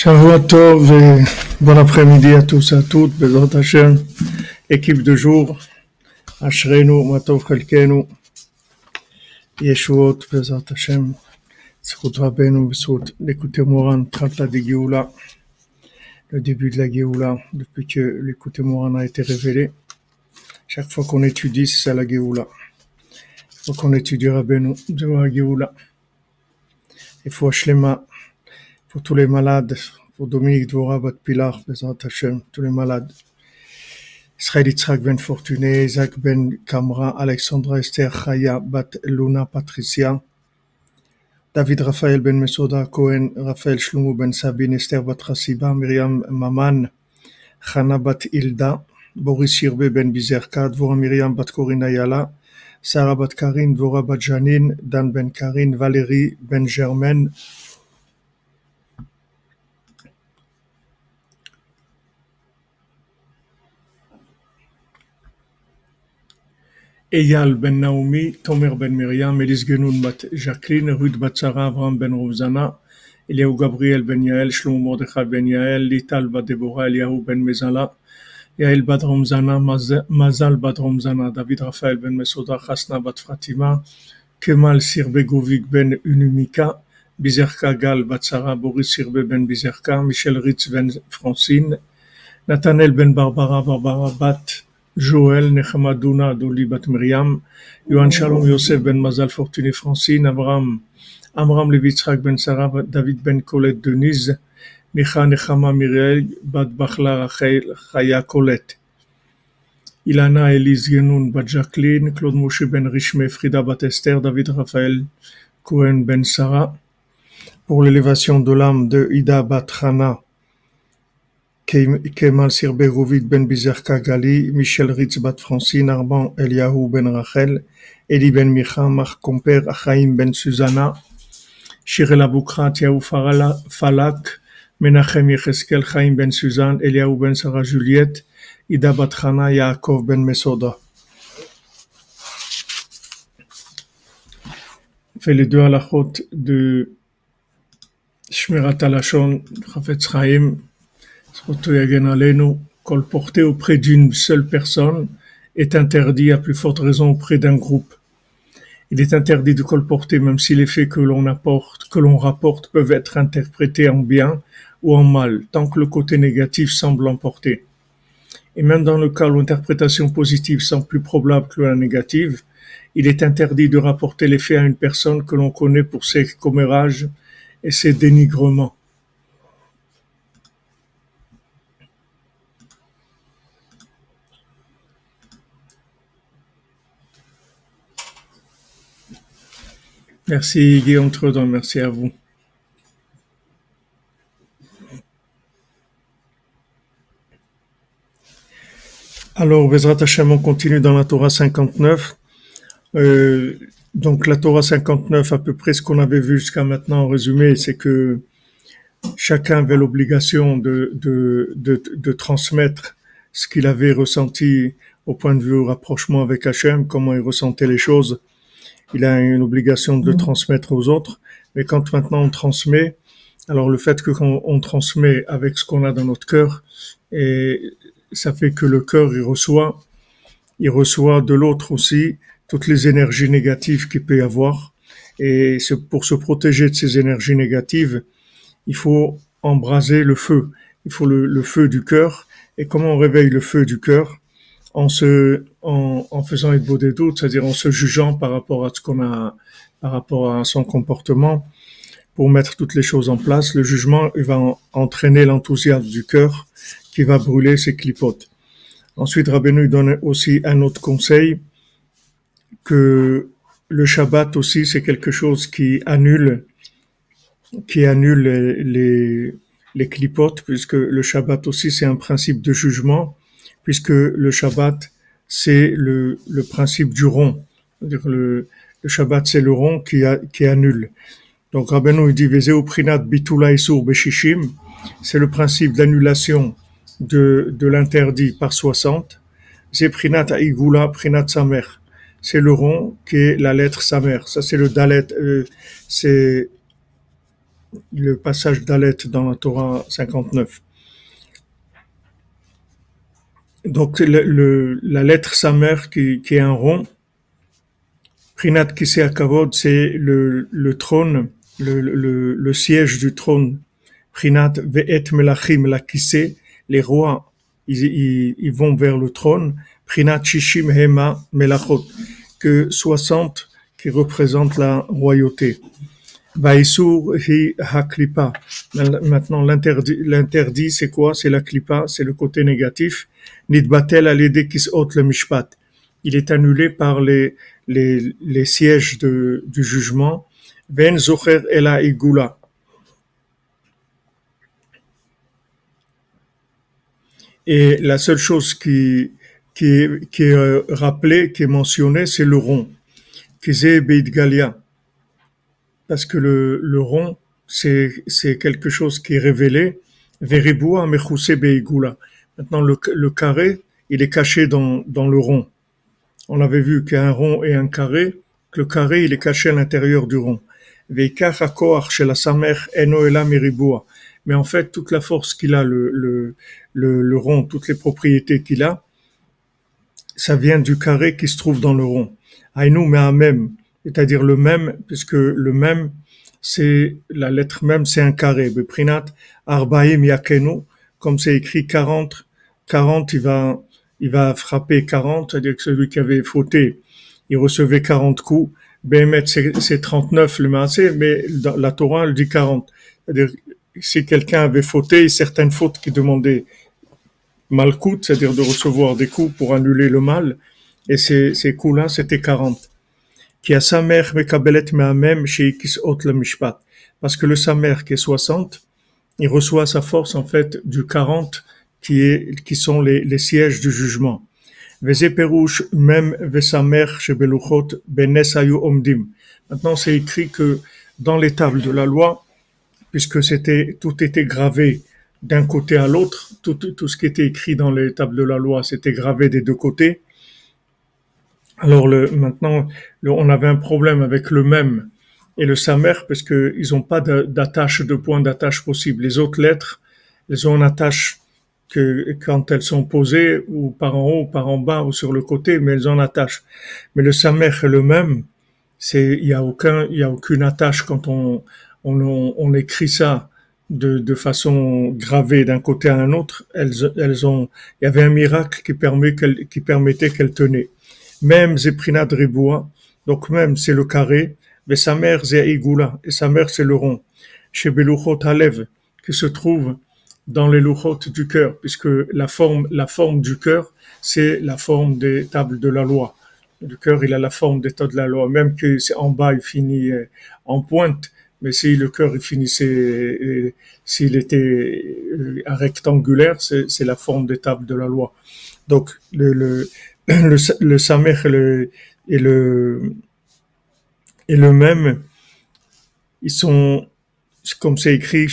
Et bon après-midi à tous et à toutes, Bezrat Hashem, équipe de jour, Ashrenu, Matov Chalkenu, Yeshuot, Bezrat Hashem, Zchut Rabbeinu, Bezrat l'écouter Moran, Trata de Géoula, le début de la Géoula, depuis que l'écouter Moran a été révélé. Chaque fois qu'on étudie, c'est ça la Géoula. Faut qu'on étudie Rabbeinu, de la Géoula. Il faut Shlema, pour tous les malades, pour Dominique Dvora, Bat Pilar, tous les malades. Israël Yitzhak Ben Fortuné, Isaac Ben Kamra, Alexandra Esther Chaya, Bat Luna Patricia, David Raphaël Ben Mesoda Cohen, Raphaël Shlomo Ben Sabine, Esther Bat Rassiba, Myriam Maman, Chana Bat Hilda, Boris Yirbe Ben Bizerka, Dvora Myriam Bat Corina Yala, Sarah Bat Karin, Dvora Bat Janine, Dan Ben Karin, Valérie Ben Germaine, Eyal ben Naomi, Tomer ben Miriam, Elis Genoun Jacqueline, Ruth bat Sarah, Avram ben Rovzana, Eliaou Gabriel ben Yael, Shlomo Mordechai ben Yael, Lital Deborah, Eliaou ben Mezala, Yael bat Romzana, Mazal bat Romzana, David Raphaël ben Mesoda, Chasna bat Fatima, Kemal Sirbegovic ben Unumika, Bizerka Gal bat Sarah, Boris Sirbe ben Bizerka, Michel Ritz ben Francine, Nathanael ben Barbara, Barbara bat Joël, Nechama Duna, Doli Bat Miriam, Yohan Shalom Yosef Ben Mazal Fortuné Francine, Avram, Amram Levitzrak Ben Sarah, David Ben Colette Denise, Micha Nechama Miriel, Bat Bachla Rachel, Chaya Colette, Ilana Elise Genoun Bat Jacqueline, Claude Moshe Ben Richme, Frida Bat Esther, David Raphaël Cohen Ben Sarah, pour l'élévation de l'âme de Ida Bat Hana, Kemal Sirberovic ben Bizerka Gali, Michel Ritz bat Francine, Arban Eliahu ben Rachel, Eli ben Micha, Marc Comper, Achaim ben Susanna, Shirel Aboukrat, Yahu Falak, Menachem Yecheskel, Chaim ben Suzanne, Eliahu ben Sarah Juliette, Ida bat Chana, Yaakov ben Mesoda. fait les deux halachot de Shmirat Alashon, Chafetz Chaim, colporté auprès d'une seule personne est interdit à plus forte raison auprès d'un groupe. Il est interdit de colporter même si les faits que l'on apporte, que l'on rapporte peuvent être interprétés en bien ou en mal, tant que le côté négatif semble l'emporter. Et même dans le cas où l'interprétation positive semble plus probable que la négative, il est interdit de rapporter les faits à une personne que l'on connaît pour ses commérages et ses dénigrements. Merci Guillaume Tredon, merci à vous. Alors, Bezrat Hashem, on continue dans la Torah 59. Euh, donc, la Torah 59, à peu près ce qu'on avait vu jusqu'à maintenant en résumé, c'est que chacun avait l'obligation de, de, de, de, transmettre ce qu'il avait ressenti au point de vue rapprochement avec Hachem, comment il ressentait les choses il a une obligation de le transmettre aux autres. Mais quand maintenant on transmet, alors le fait que quand on transmet avec ce qu'on a dans notre cœur, et ça fait que le cœur il reçoit, il reçoit de l'autre aussi toutes les énergies négatives qu'il peut y avoir. Et pour se protéger de ces énergies négatives, il faut embraser le feu. Il faut le, le feu du cœur. Et comment on réveille le feu du cœur? En se, en, en faisant beau des doutes, c'est-à-dire en se jugeant par rapport à ce qu'on a, par rapport à son comportement, pour mettre toutes les choses en place. Le jugement, il va entraîner l'enthousiasme du cœur qui va brûler ses clipotes. Ensuite, Rabbeinu donne aussi un autre conseil que le Shabbat aussi, c'est quelque chose qui annule, qui annule les, les clipotes, puisque le Shabbat aussi, c'est un principe de jugement puisque le Shabbat, c'est le, principe du rond. Le, Shabbat, c'est le rond qui, qui annule. Donc, Rabbeinu, il dit, bitula isur beshishim, c'est le principe d'annulation de, de l'interdit par 60. C'est prinat aigula prinat samer. C'est le rond qui est la lettre samer. Ça, c'est le dalet, euh, c'est le passage d'Alet dans la Torah 59. Donc le, la lettre Samer qui, qui est un rond, Prinat Kisei Akavod, c'est le, trône, le, siège du trône. Prinat Ve'et Melachim la Kisei, les rois, ils, vont vers le trône. Prinat Shishim Hema Melachot, que 60 qui représentent la royauté. Haklipa. Maintenant, l'interdit, l'interdit, c'est quoi? C'est la klipa, c'est le côté négatif. Nidbatel alede kisot le mishpat. Il est annulé par les, les, les sièges de, du jugement. Ven zocher ela igula. Et la seule chose qui, qui qui est euh, rappelée, qui est mentionnée, c'est le rond. Kizé Beit Galia. Parce que le, le rond, c'est, quelque chose qui est révélé. Veriboua mechuse beigula. Maintenant, le, le carré, il est caché dans, dans le rond. On avait vu qu'il y a un rond et un carré, que le carré, il est caché à l'intérieur du rond. Mais en fait, toute la force qu'il a, le, le, le, le rond, toutes les propriétés qu'il a, ça vient du carré qui se trouve dans le rond. Aïnou même, c'est-à-dire le même, puisque le même, c'est la lettre même, c'est un carré. Beprinat arbaim yakenu, comme c'est écrit 40, 40, il va, il va frapper 40, c'est-à-dire que celui qui avait fauté, il recevait 40 coups. Behemet, c'est c'est 39 le maasé, mais la Torah, elle dit 40. C'est-à-dire, si quelqu'un avait fauté, certaines fautes qui demandaient malkout, c'est-à-dire de recevoir des coups pour annuler le mal, et ces, ces coups-là, c'était 40. Qui a sa mère mekabelet mehamem sheikis ot le mishpat. Parce que le samer qui est 60, il reçoit sa force en fait du 40 qui est qui sont les, les sièges du jugement. Veze perouche même vesamer shebeluchot benes ayu omdim. Maintenant, c'est écrit que dans les tables de la loi, puisque c'était tout était gravé d'un côté à l'autre, tout, tout ce qui était écrit dans les tables de la loi, c'était gravé des deux côtés. Alors le, maintenant, on avait un problème avec le même et le samer parce que ils n'ont pas d'attache, de point d'attache possible. Les autres lettres, elles ont une attache que quand elles sont posées ou par en haut, par en bas ou sur le côté, mais elles ont une attache. Mais le samer est le même. Il y a aucun, il y a aucune attache quand on, on, on, écrit ça de, de façon gravée d'un côté à un autre. Elles, elles ont, il y avait un miracle qui permet qui permettait qu'elles tenaient même Zeprina Driboua, donc même c'est le carré, mais sa mère c'est Igula, et sa mère c'est le rond, chez Beluchot Halev, qui se trouve dans les luchot du cœur, puisque la forme, la forme du cœur, c'est la forme des tables de la loi. Le cœur, il a la forme des tables de la loi, même que c'est en bas, il finit euh, en pointe, mais si le cœur, il finissait, euh, s'il était euh, rectangulaire, c'est la forme des tables de la loi. Donc, le, le, le, le samer et le, et le, même, ils sont, comme c'est écrit,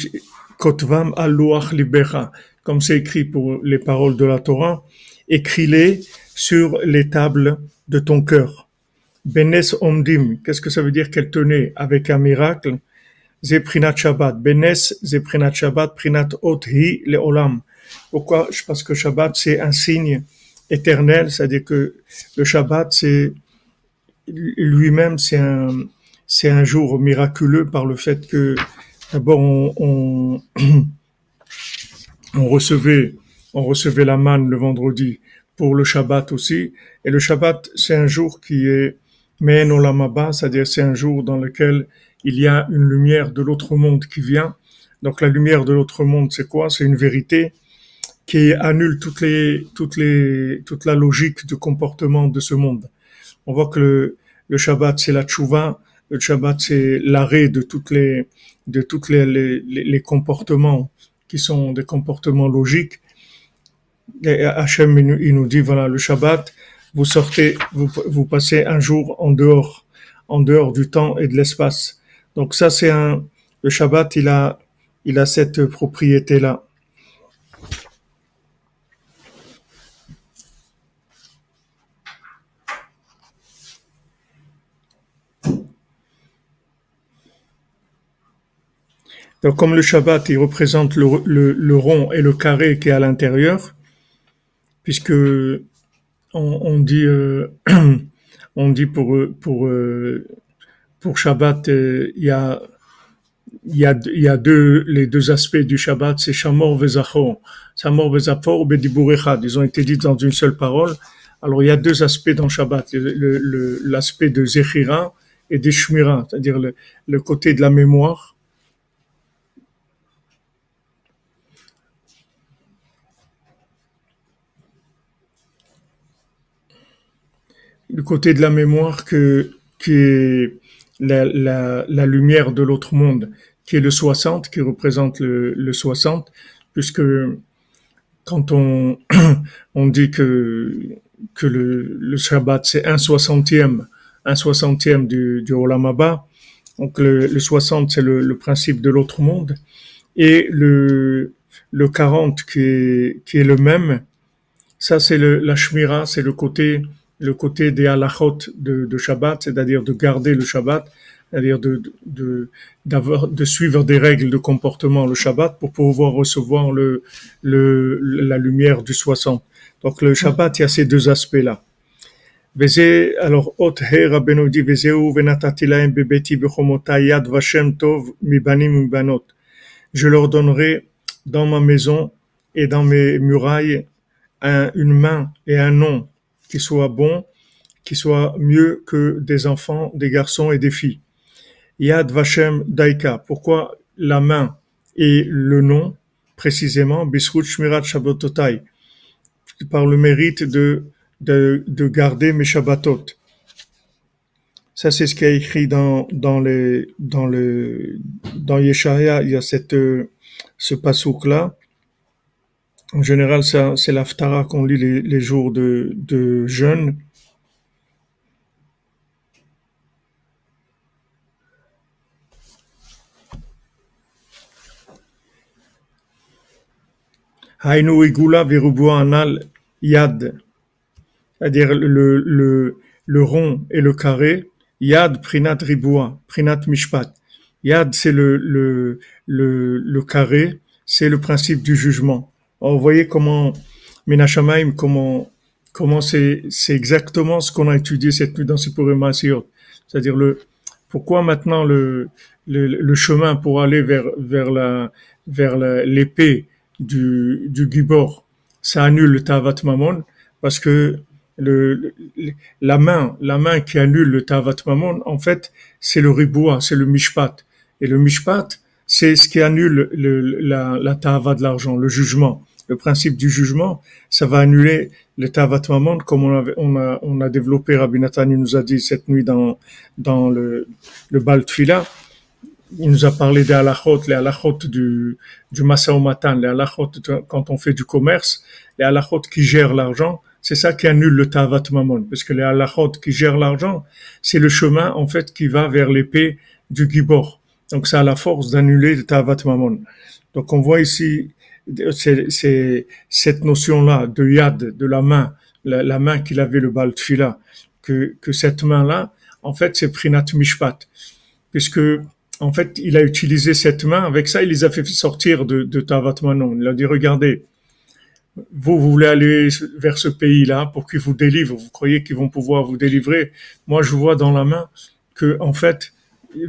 Kotvam al libera, comme c'est écrit pour les paroles de la Torah, écris-les sur les tables de ton cœur. Benes omdim, qu'est-ce que ça veut dire qu'elle tenait avec un miracle? Zeprinat Shabbat. Benes, Zeprinat Shabbat, Prinat Ot Hi le Olam. Pourquoi? Parce que Shabbat, c'est un signe éternel, c'est-à-dire que le Shabbat, c'est lui-même, c'est un, jour miraculeux par le fait que d'abord on, recevait, on recevait la manne le vendredi pour le Shabbat aussi, et le Shabbat, c'est un jour qui est Men Olamaba, c'est-à-dire c'est un jour dans lequel il y a une lumière de l'autre monde qui vient. Donc la lumière de l'autre monde, c'est quoi? C'est une vérité qui annule toutes les, toutes les, toute la logique de comportement de ce monde. On voit que le, le Shabbat, c'est la tchouva, le Shabbat, c'est l'arrêt de toutes les, de toutes les, les, les comportements qui sont des comportements logiques. Et Hachem, il nous dit, voilà, le Shabbat, vous sortez, vous, vous passez un jour en dehors, en dehors du temps et de l'espace. Donc ça, c'est un, le Shabbat, il a, il a cette propriété-là. Donc, comme le Shabbat, il représente le, le, le rond et le carré qui est à l'intérieur, puisque on, dit, euh, on dit pour pour euh, pour Shabbat, euh, il y a y a, y a deux, les deux aspects du Shabbat, c'est Shamor Vezachor. Shamor Vezachor, Bedibourechad. Ils ont été dits dans une seule parole. Alors, il y a deux aspects dans Shabbat. L'aspect de Zechira et de Shmira, c'est-à-dire le, le côté de la mémoire. Le côté de la mémoire que, qui est la, la, la lumière de l'autre monde, qui est le 60, qui représente le, le 60, puisque quand on, on dit que, que le, le Shabbat c'est un soixantième, un soixantième du, du Olam Abba, donc le, le 60 c'est le, le, principe de l'autre monde, et le, le 40 qui est, qui est le même, ça c'est la Shmira, c'est le côté le côté des halachot de, de Shabbat, c'est-à-dire de garder le Shabbat, c'est-à-dire de, de, d'avoir, de suivre des règles de comportement le Shabbat pour pouvoir recevoir le, le, la lumière du 60. Donc le Shabbat, il y a ces deux aspects-là. Alors, bebeti vashem tov mibanim mibanot. Je leur donnerai dans ma maison et dans mes murailles un, une main et un nom qui soit bon, qui soit mieux que des enfants, des garçons et des filles. Yad Vashem Daika. Pourquoi la main et le nom précisément Bisrut Shmirat Shabbototai par le mérite de, de, de garder mes Shabbatot. Ça, c'est ce qui est écrit dans, dans dans le, dans Yeshaya, il y a cette, ce pasouk-là. En général, c'est l'Aftara qu'on lit les, jours de, jeûne. Anal Yad, c'est-à-dire le, rond et le carré. Yad Prinat Riboua, Prinat Mishpat. Yad, c'est le carré, c'est le principe du jugement. Alors, vous voyez comment, Menachamaim, comment, comment c'est, exactement ce qu'on a étudié cette nuit dans ce Purim C'est-à-dire le, pourquoi maintenant le, le, le, chemin pour aller vers, vers la, vers l'épée du, du Gibor, ça annule le Tavat Mamon parce que le, la main, la main qui annule le Tavat Mamon, en fait, c'est le Riboua, c'est le Mishpat. Et le Mishpat, c'est ce qui annule le, la, la Tava de l'argent, le jugement. Le principe du jugement, ça va annuler le Tavat Mamon comme on, avait, on, a, on a développé, Rabbi Nathan nous a dit cette nuit dans, dans le, le Bal il nous a parlé des halachot, les halachot du, du matan, les halachot quand on fait du commerce, les halachot qui gèrent l'argent, c'est ça qui annule le tavat mamon, parce que les halachot qui gèrent l'argent, c'est le chemin en fait qui va vers l'épée du gibor. Donc ça a la force d'annuler le tavat mamon. Donc on voit ici cette notion-là de yad, de la main, la, main qu'il avait le bal que, que cette main-là, en fait, c'est prinat mishpat, puisque en fait, il a utilisé cette main. Avec ça, il les a fait sortir de, de Tavat Manon. Il a dit, regardez, vous, vous voulez aller vers ce pays-là pour qu'il vous délivre. Vous croyez qu'ils vont pouvoir vous délivrer. Moi, je vois dans la main que, en fait,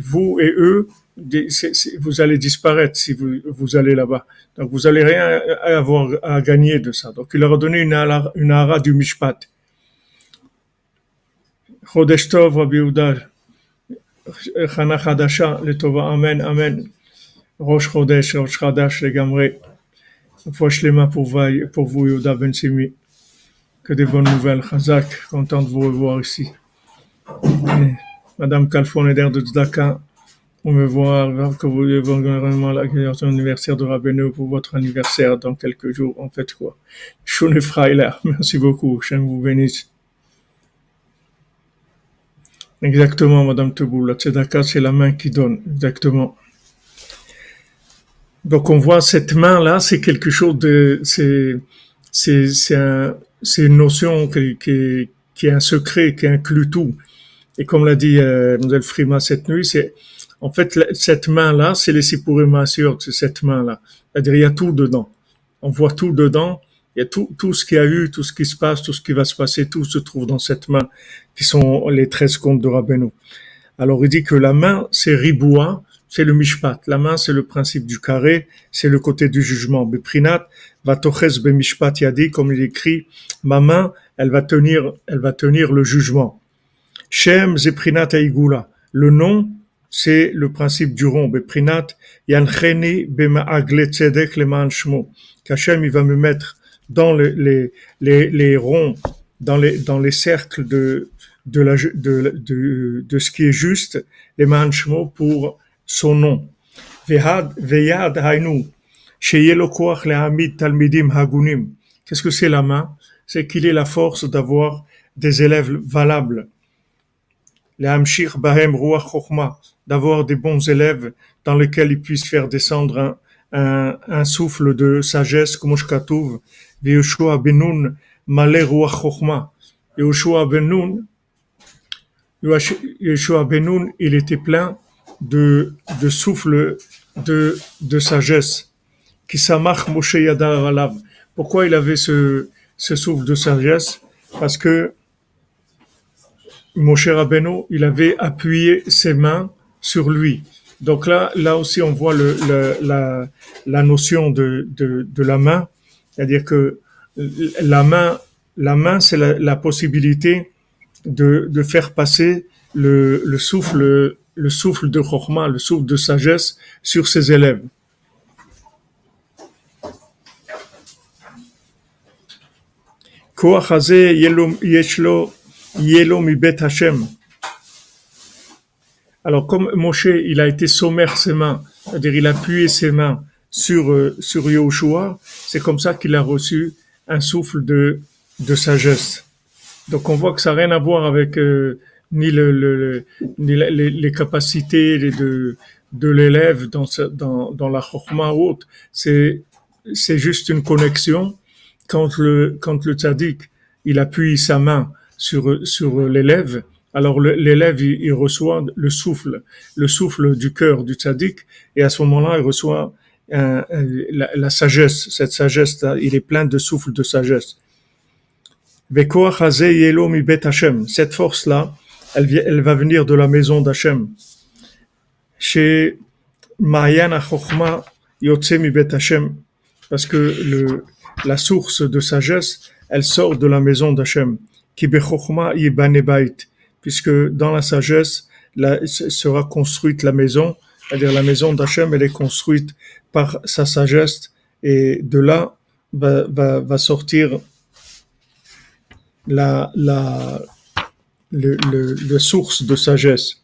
vous et eux, vous allez disparaître si vous, vous allez là-bas. Donc, vous allez rien avoir à gagner de ça. Donc, il leur a donné une ara, du Mishpat. Chodesh Tov, Rabbi Chana Chadasha, le Tova, Amen, Amen. Rosh Chodesh, Rosh Chadash, les Gamré. Shlema pour, vous, Yoda Ben Simi. Que des bonnes nouvelles. Chazak, content de vous revoir ici. Madame Kalfon Eder de Tzedaka, on me voir, que vous ayez vraiment l'anniversaire de Rabbeinu pour votre anniversaire dans quelques jours. En fait, quoi. Shune Freiler. Merci beaucoup. Je vous bénisse. Exactement, Madame Teboul. La tzedaka, c'est la main qui donne. Exactement. Donc, on voit cette main-là, c'est quelque chose de, c'est, c'est, c'est un, c'est une notion qui, qui, qui, est un secret, qui inclut tout. Et comme l'a dit euh, Frima cette nuit, c'est, En fait, cette main-là, c'est les Sipurim c'est cette main-là. C'est-à-dire, il y a tout dedans. On voit tout dedans. Il y a tout, tout ce qu'il y a eu, tout ce qui se passe, tout ce qui va se passer, tout se trouve dans cette main, qui sont les 13 comptes de Rabbeinu. Alors, il dit que la main, c'est Riboua, c'est le mishpat. La main, c'est le principe du carré, c'est le côté du jugement. Beprinat, va toches be mishpat yadi, comme il écrit, ma main, elle va tenir, elle va tenir le jugement. Shem zeprinat aigula. Le nom, c'est le principe du rond. Beprinat, yancheni bema'agle tzedek leman shmo. Qu'Hachem, il va me mettre dans les, les, les, les ronds, dans les, dans les cercles de, de, la, de, de, de ce qui est juste, les manchemo pour son nom. Veyad hainu, talmidim hagunim. Qu'est-ce que c'est la main? C'est qu'il est la force d'avoir des élèves valables. Lehamshir bahem ruach d'avoir des bons élèves dans lesquels ils puissent faire descendre un, un, un souffle de sagesse, comme Shkatouv, Yehoshua benun malé ruach chokhma. Yehoshua benun, Yehoshua benun, il était plein de, de souffle de, de sagesse. Qui s'amach Moshe Yadar Alav. Pourquoi il avait ce, ce souffle de sagesse? Parce que Moshe Rabbeinu, il avait appuyé ses mains sur lui. Donc là, aussi, on voit la, notion de, la main, c'est-à-dire que la main, c'est la, possibilité de, faire passer le, le souffle le souffle de Chokhmah, le souffle de sagesse sur ses élèves. Alors comme Moshe, il a été sommaire ses mains, c'est-à-dire il a appuyé ses mains sur euh, sur Yahushua, c'est comme ça qu'il a reçu un souffle de de sagesse. Donc on voit que ça n'a rien à voir avec euh, ni, le, le, ni les, les, capacités de, de l'élève dans, dans, dans la chokma ou autre. C'est, c'est juste une connexion. Quand le, quand le tzaddik, il appuie sa main sur, sur l'élève, alors l'élève, il, reçoit le souffle, le souffle du cœur du tzaddik, et à ce moment-là, il reçoit la, sagesse. Cette sagesse, il est plein de souffle de sagesse. Cette force-là, elle, va venir de la maison d'Hachem. Chez Hachem, parce que la source de sagesse, elle sort de la maison d'Hachem. Puisque dans la sagesse sera construite la maison, c'est-à-dire la maison d'Hachem, elle est construite par sa sagesse, et de là va, sortir la, source de sagesse.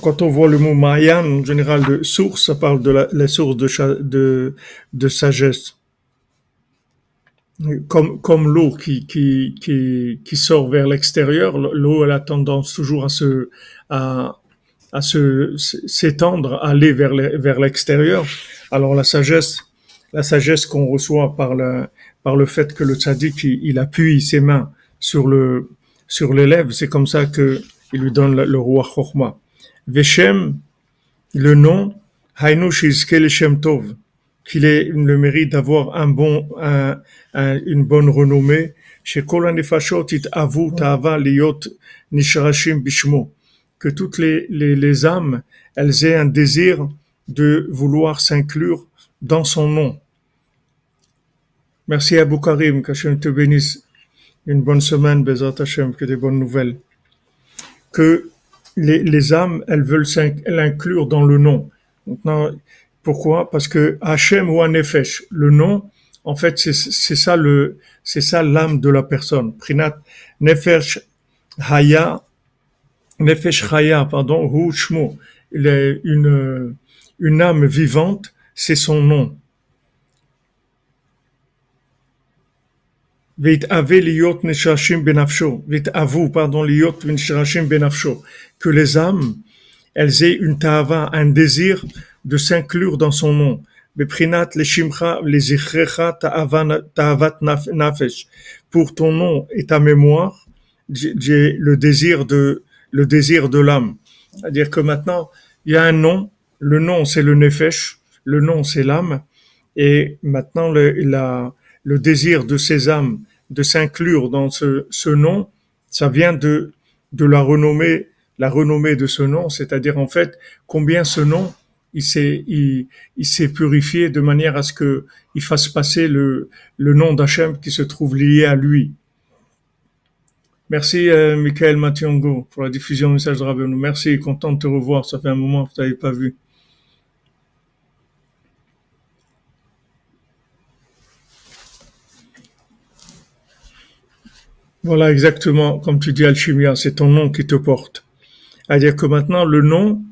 Quand on voit le mot Mayan, en général, de source, ça parle de la, la source de, de, de sagesse. Comme, comme l'eau qui, qui, qui, qui sort vers l'extérieur, l'eau, elle a tendance toujours à se, à, à se s'étendre, aller vers vers l'extérieur. Alors la sagesse, la sagesse qu'on reçoit par le par le fait que le tzaddik il, appuie ses mains sur le sur l'élève, c'est comme ça que il lui donne le, roi chokma. Veshem, le nom, Tov, qu'il ait le mérite d'avoir un bon, un, une bonne renommée. Que toutes les, les, les âmes, elles aient un désir de vouloir s'inclure dans son nom. Merci à Karim, qu'Hachem te bénisse. Une bonne semaine, Bezat Hachem, que des bonnes nouvelles. Que les, les âmes, elles veulent l'inclure dans le nom. Pourquoi? Parce que Hachem ou Anefesh, le nom, en fait, c'est ça le, c'est ça l'âme de la personne. Prinat Nefesh Haya Nefesh Chaya, pardon, Hu Shmo, une, une âme vivante, c'est son nom. Que les âmes, elles aient une tava, un désir de s'inclure dans son nom. Beprinat leshimcha lezichrecha ta'avat nafesh. Pour ton nom et ta mémoire, j'ai le désir de le désir de l'âme. C'est-à-dire que maintenant, il y a un nom. Le nom, c'est le nefesh. Le nom, c'est l'âme. Et maintenant, le, la, le désir de ces âmes de s'inclure dans ce, nom, ça vient de, de la renommée, la renommée de ce nom, c'est-à-dire en fait combien ce nom il s'est purifié de manière à ce que il fasse passer le, nom d'Hachem qui se trouve lié à lui. Merci euh, Michael Mationgo pour la diffusion du message de Rabbeinu. Merci, content de te revoir. Ça fait un moment que tu n'avais pas vu. Voilà exactement comme tu dis Alchimia, c'est ton nom qui te porte. C'est-à-dire que maintenant le nom,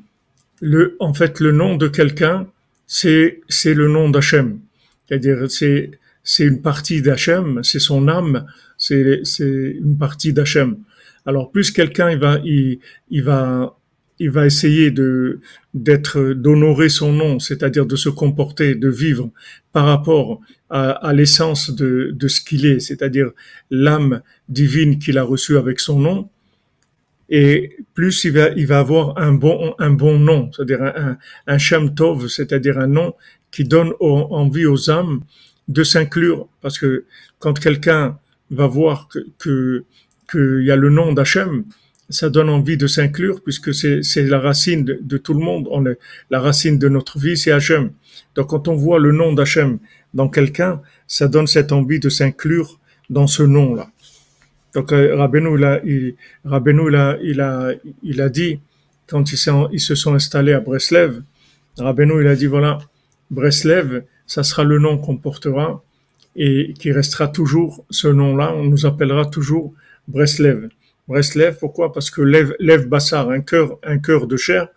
le, en fait le nom de quelqu'un, c'est c'est le nom d'Hachem. C'est-à-dire c'est c'est une partie d'Hachem, c'est son âme, c'est c'est une partie d'Hachem. Alors plus quelqu'un il va il, il va il va essayer de d'être d'honorer son nom, c'est-à-dire de se comporter, de vivre par rapport à, l'essence de, de ce qu'il est, c'est-à-dire l'âme divine qu'il a reçue avec son nom. Et plus il va, il va avoir un bon, un bon nom, c'est-à-dire un, un, Shem Tov, c'est-à-dire un nom qui donne envie aux âmes de s'inclure. Parce que quand quelqu'un va voir que, que, qu'il y a le nom d'Hachem, ça donne envie de s'inclure puisque c'est, la racine de, tout le monde. On est, la racine de notre vie, c'est Hachem. Donc quand on voit le nom d'Hachem dans quelqu'un, ça donne cette envie de s'inclure dans ce nom-là. Donc euh, Rabbeinu, il a, il, a, il a, dit, quand ils, ils se sont installés à Breslev, Rabbeinu, il a dit, voilà, Breslev, ça sera le nom qu'on portera et qui restera toujours ce nom-là, on nous appellera toujours Breslev. Breslev, pourquoi? Parce que lève, lève Bassar, un cœur, un cœur de chair.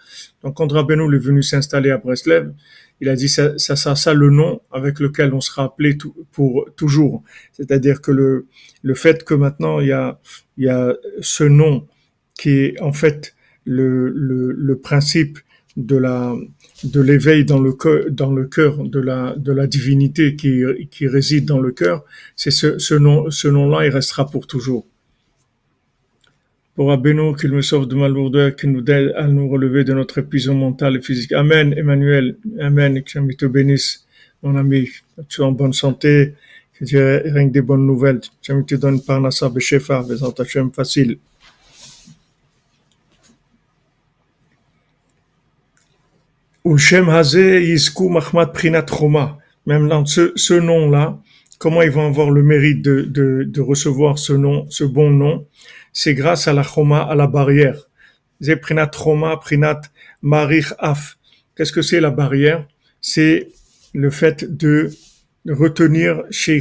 Donc quand Rabbeinu est venu s'installer à Breslev, il a dit ça, ça ça le nom avec lequel on sera appelé pour toujours. C'est-à-dire que le, le fait que maintenant il y a, il y a ce nom qui est en fait le, le, le principe de la de l'éveil dans le cœur dans le cœur de la de la divinité qui qui réside dans le cœur c'est ce, ce nom ce nom là il restera pour toujours pour Abeno, qu'il me sauve de mal lourdeur, qu'il nous aide à nous relever de notre épuisement mental et physique. Amen, Emmanuel. Amen, que Dieu te bénisse, mon ami. Tu es en bonne santé, que Dieu règne des bonnes nouvelles. Que te donne par Nassa Beshefa, Bezant Hashem facile. Shem Hazé Yisku Mahmat Prinat Roma. Même dans ce, nom-là, comment ils vont avoir le mérite de recevoir ce nom, ce bon nom? C'est grâce à la choma, à la barrière. Prinat choma, prinat marich af. Qu'est-ce que c'est la barrière? C'est le fait de retenir chez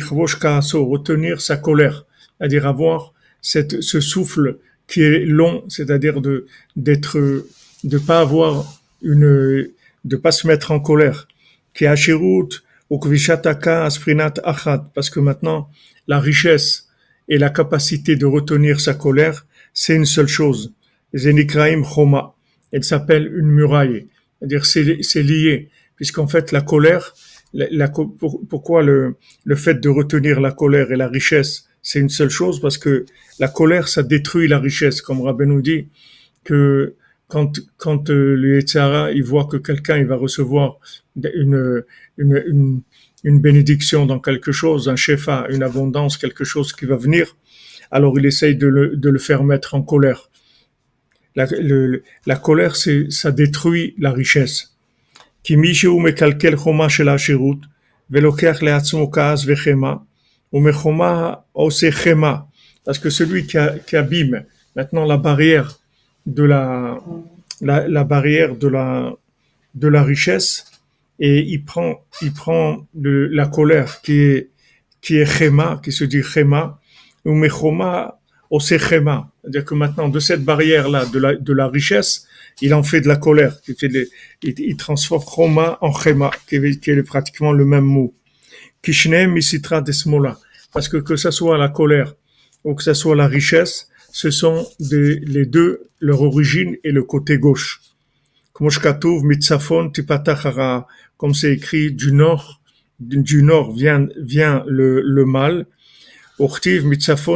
retenir sa colère, c'est-à-dire avoir ce souffle qui est long, c'est-à-dire de d'être, de pas avoir une, de pas se mettre en colère. Qui achat, parce que maintenant la richesse et la capacité de retenir sa colère, c'est une seule chose. Zenikraim Choma. Elle s'appelle une muraille. C'est-à-dire, c'est lié. Puisqu'en fait, la colère, pourquoi le, fait de retenir la colère et la richesse, c'est une seule chose? Parce que la colère, ça détruit la richesse. Comme Rabbi nous dit que quand, euh, le Yetzara, il voit que quelqu'un, il va recevoir une, une bénédiction dans quelque chose, un shefa, une abondance, quelque chose qui va venir, alors il essaye de le, de le faire mettre en colère. La, le, la colère, c'est, ça détruit la richesse. Parce que celui qui, a, qui abîme maintenant la barrière de la, la, la barrière de la, de la richesse, et il prend, il prend de la colère qui est, qui est chema, qui se dit chema, ou mechoma, au chema. C'est-à-dire que maintenant, de cette barrière-là, de la, de la richesse, il en fait de la colère, qui fait il, il, transforme choma en chema, qui est, qui est pratiquement le même mot. Kishne misitra desmola. Parce que que ce soit la colère ou que ce soit la richesse, ce sont des, les deux, leur origine et le côté gauche. Comme c'est écrit du nord, du nord vient, vient le, le mal.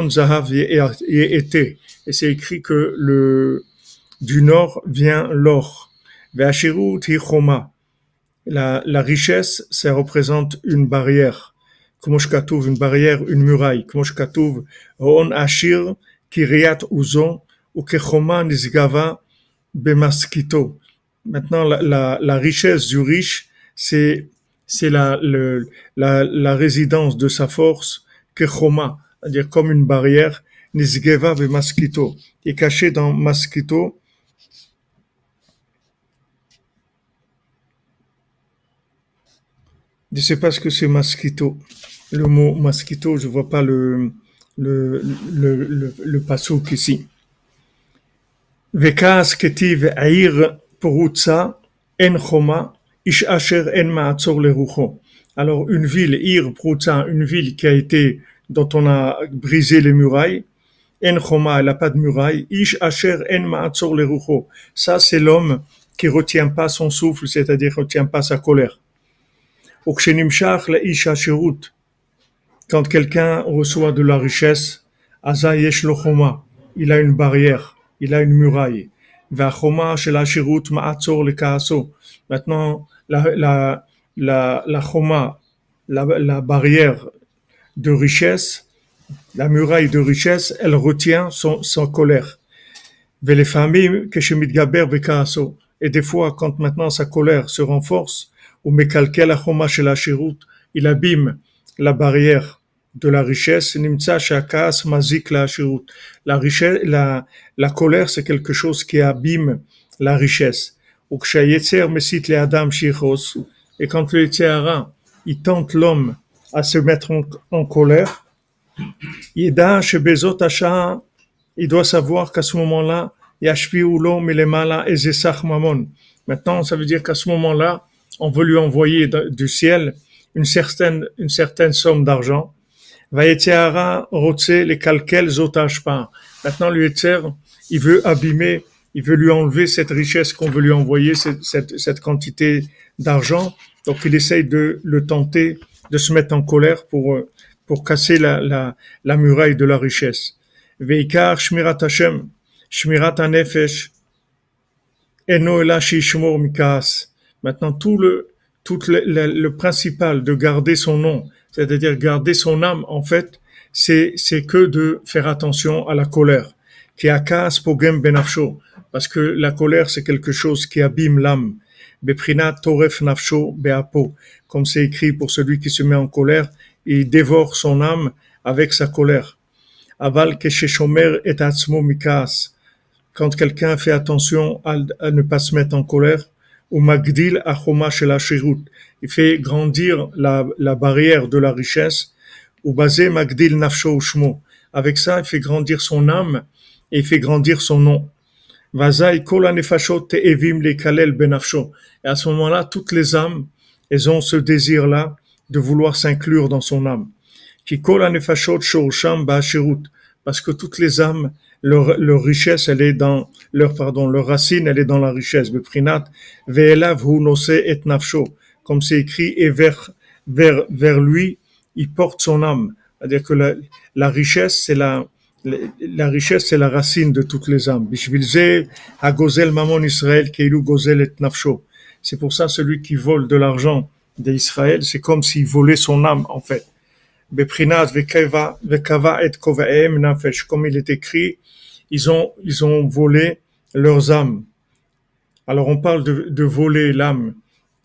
zahav et c'est écrit que le, du nord vient l'or. La, la richesse, ça représente une barrière. une barrière, une muraille. on ashir kiriat uzon ou kechoma nisgava bemaskito. Maintenant, la, la, la, richesse du riche, c'est c'est la, la, la résidence de sa force, kechoma, c'est-à-dire comme une barrière, nisgeva bemaskito, est caché dans maskito. Je ne sais pas ce que c'est maskito. Le mot maskito, je vois pas le, le, le, le, le ici. Vekas ketiv air en ish asher en ma'atzor. Alors une ville, Ir Prutza, une ville qui a été, dont on a brisé les murailles, en elle n'a pas de muraille, ish asher en ma'atzor. Ça, c'est l'homme qui retient pas son souffle, c'est-à-dire retient pas sa colère. Quand quelqu'un reçoit de la richesse, il a une barrière, il a une muraille. Maintenant, la, la, la, la choma, la, la barrière de richesse, la muraille de richesse, elle retient son, son colère. Et des fois, quand maintenant sa colère se renforce, ou il abîme la barrière de la richesse. La richesse, la, la colère, c'est quelque chose qui abîme la richesse. Et quand le Yetzirah, il tente l'homme à se mettre en, en colère, il doit savoir qu'à ce moment-là, Maintenant, ça veut dire qu'à ce moment-là, on veut lui envoyer du ciel une certaine, une certaine somme d'argent. Les calquels pas. Maintenant, le il veut abîmer, il veut lui enlever cette richesse qu'on veut lui envoyer, cette, cette, cette quantité d'argent. Donc, il essaye de le tenter, de se mettre en colère pour, pour casser la, la, la muraille de la richesse. Veikar shmirat Hashem, shmirat anefesh, eno mikas. Maintenant, tout le, tout le, le, principal de garder son nom, c'est-à-dire garder son âme, en fait, c'est, c'est que de faire attention à la colère. Qui akas pogem benafsho. Parce que la colère, c'est quelque chose qui abîme l'âme. Beprina toref nafsho beapo. Comme c'est écrit pour celui qui se met en colère, il dévore son âme avec sa colère. Aval keshechomer et atzmo mikas. Quand quelqu'un fait attention à, ne pas se mettre en colère, ou magdil achoma la Il fait grandir la, la barrière de la richesse. Ou basé magdil nafsho. Avec ça, il fait grandir son âme et il fait grandir son nom. Vazai kol nefashot le kalel benafsho. Et à ce moment-là, toutes les âmes, elles ont ce désir-là de vouloir s'inclure dans son âme. Ba'ashirut. Parce que toutes les âmes, leur, leur richesse, elle est dans leur pardon, leur racine, elle est dans la richesse. Ve'elav et nafsho, comme c'est écrit, et vers vers vers lui, il porte son âme. C'est-à-dire que la, la richesse, c'est la la richesse, c'est la racine de toutes les âmes. Israël gozel et. C'est pour ça celui qui vole de l'argent d'Israël, c'est comme s'il volait son âme en fait. Beprinat vekava et kovaem nafesh, comme il est écrit, ils ont, ils ont volé leurs âmes. Alors on parle de, de voler l'âme,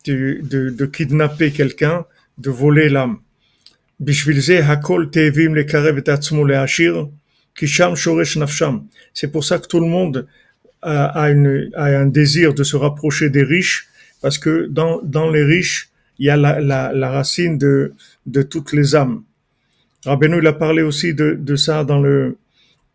de, de, de, kidnapper quelqu'un, de voler l'âme. C'est pour ça que tout le monde a, une, a un désir de se rapprocher des riches, parce que dans, dans les riches, il y a la, la, la racine de, de toutes les âmes. Rabbeinu, il a parlé aussi de, de ça dans le,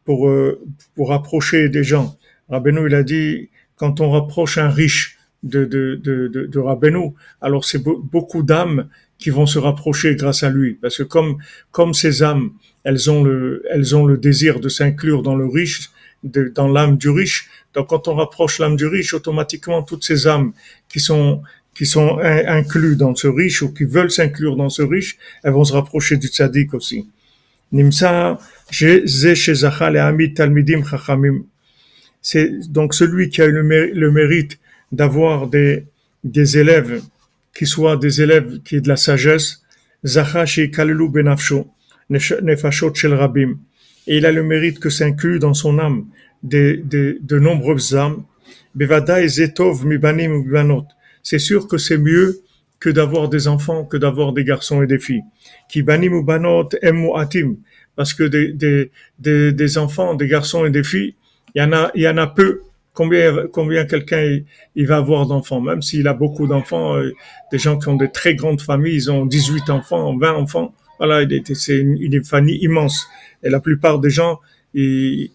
pour, euh, pour rapprocher des gens. Rabbeinu, il a dit, quand on rapproche un riche de, de, de, de, de Rabbeinu, alors c'est beaucoup d'âmes qui vont se rapprocher grâce à lui. Parce que comme, comme ces âmes, elles ont le, elles ont le désir de s'inclure dans le riche, de, dans l'âme du riche. Donc quand on rapproche l'âme du riche, automatiquement toutes ces âmes qui sont qui sont inclus dans ce riche ou qui veulent s'inclure dans ce riche, elles vont se rapprocher du tzaddik aussi. Nimsa, talmidim chachamim. C'est donc celui qui a le mérite d'avoir des, des élèves qui soient des élèves qui aient de la sagesse, Zachashi Kalelu Benafsho, Nefashot Shel Rabim. Et il a le mérite que s'inclut dans son âme de, de, de nombreuses âmes. Bevada et Zetov Mibanim Mibanot c'est sûr que c'est mieux que d'avoir des enfants, que d'avoir des garçons et des filles. Qui banim ou banot atim, parce que des, des, des, des, enfants, des garçons et des filles, il y en a, il y en a peu. Combien, combien quelqu'un il, va avoir d'enfants, même s'il a beaucoup d'enfants, euh, des gens qui ont des très grandes familles, ils ont 18 enfants, 20 enfants. Voilà, c'est une, une famille immense. Et la plupart des gens, ils,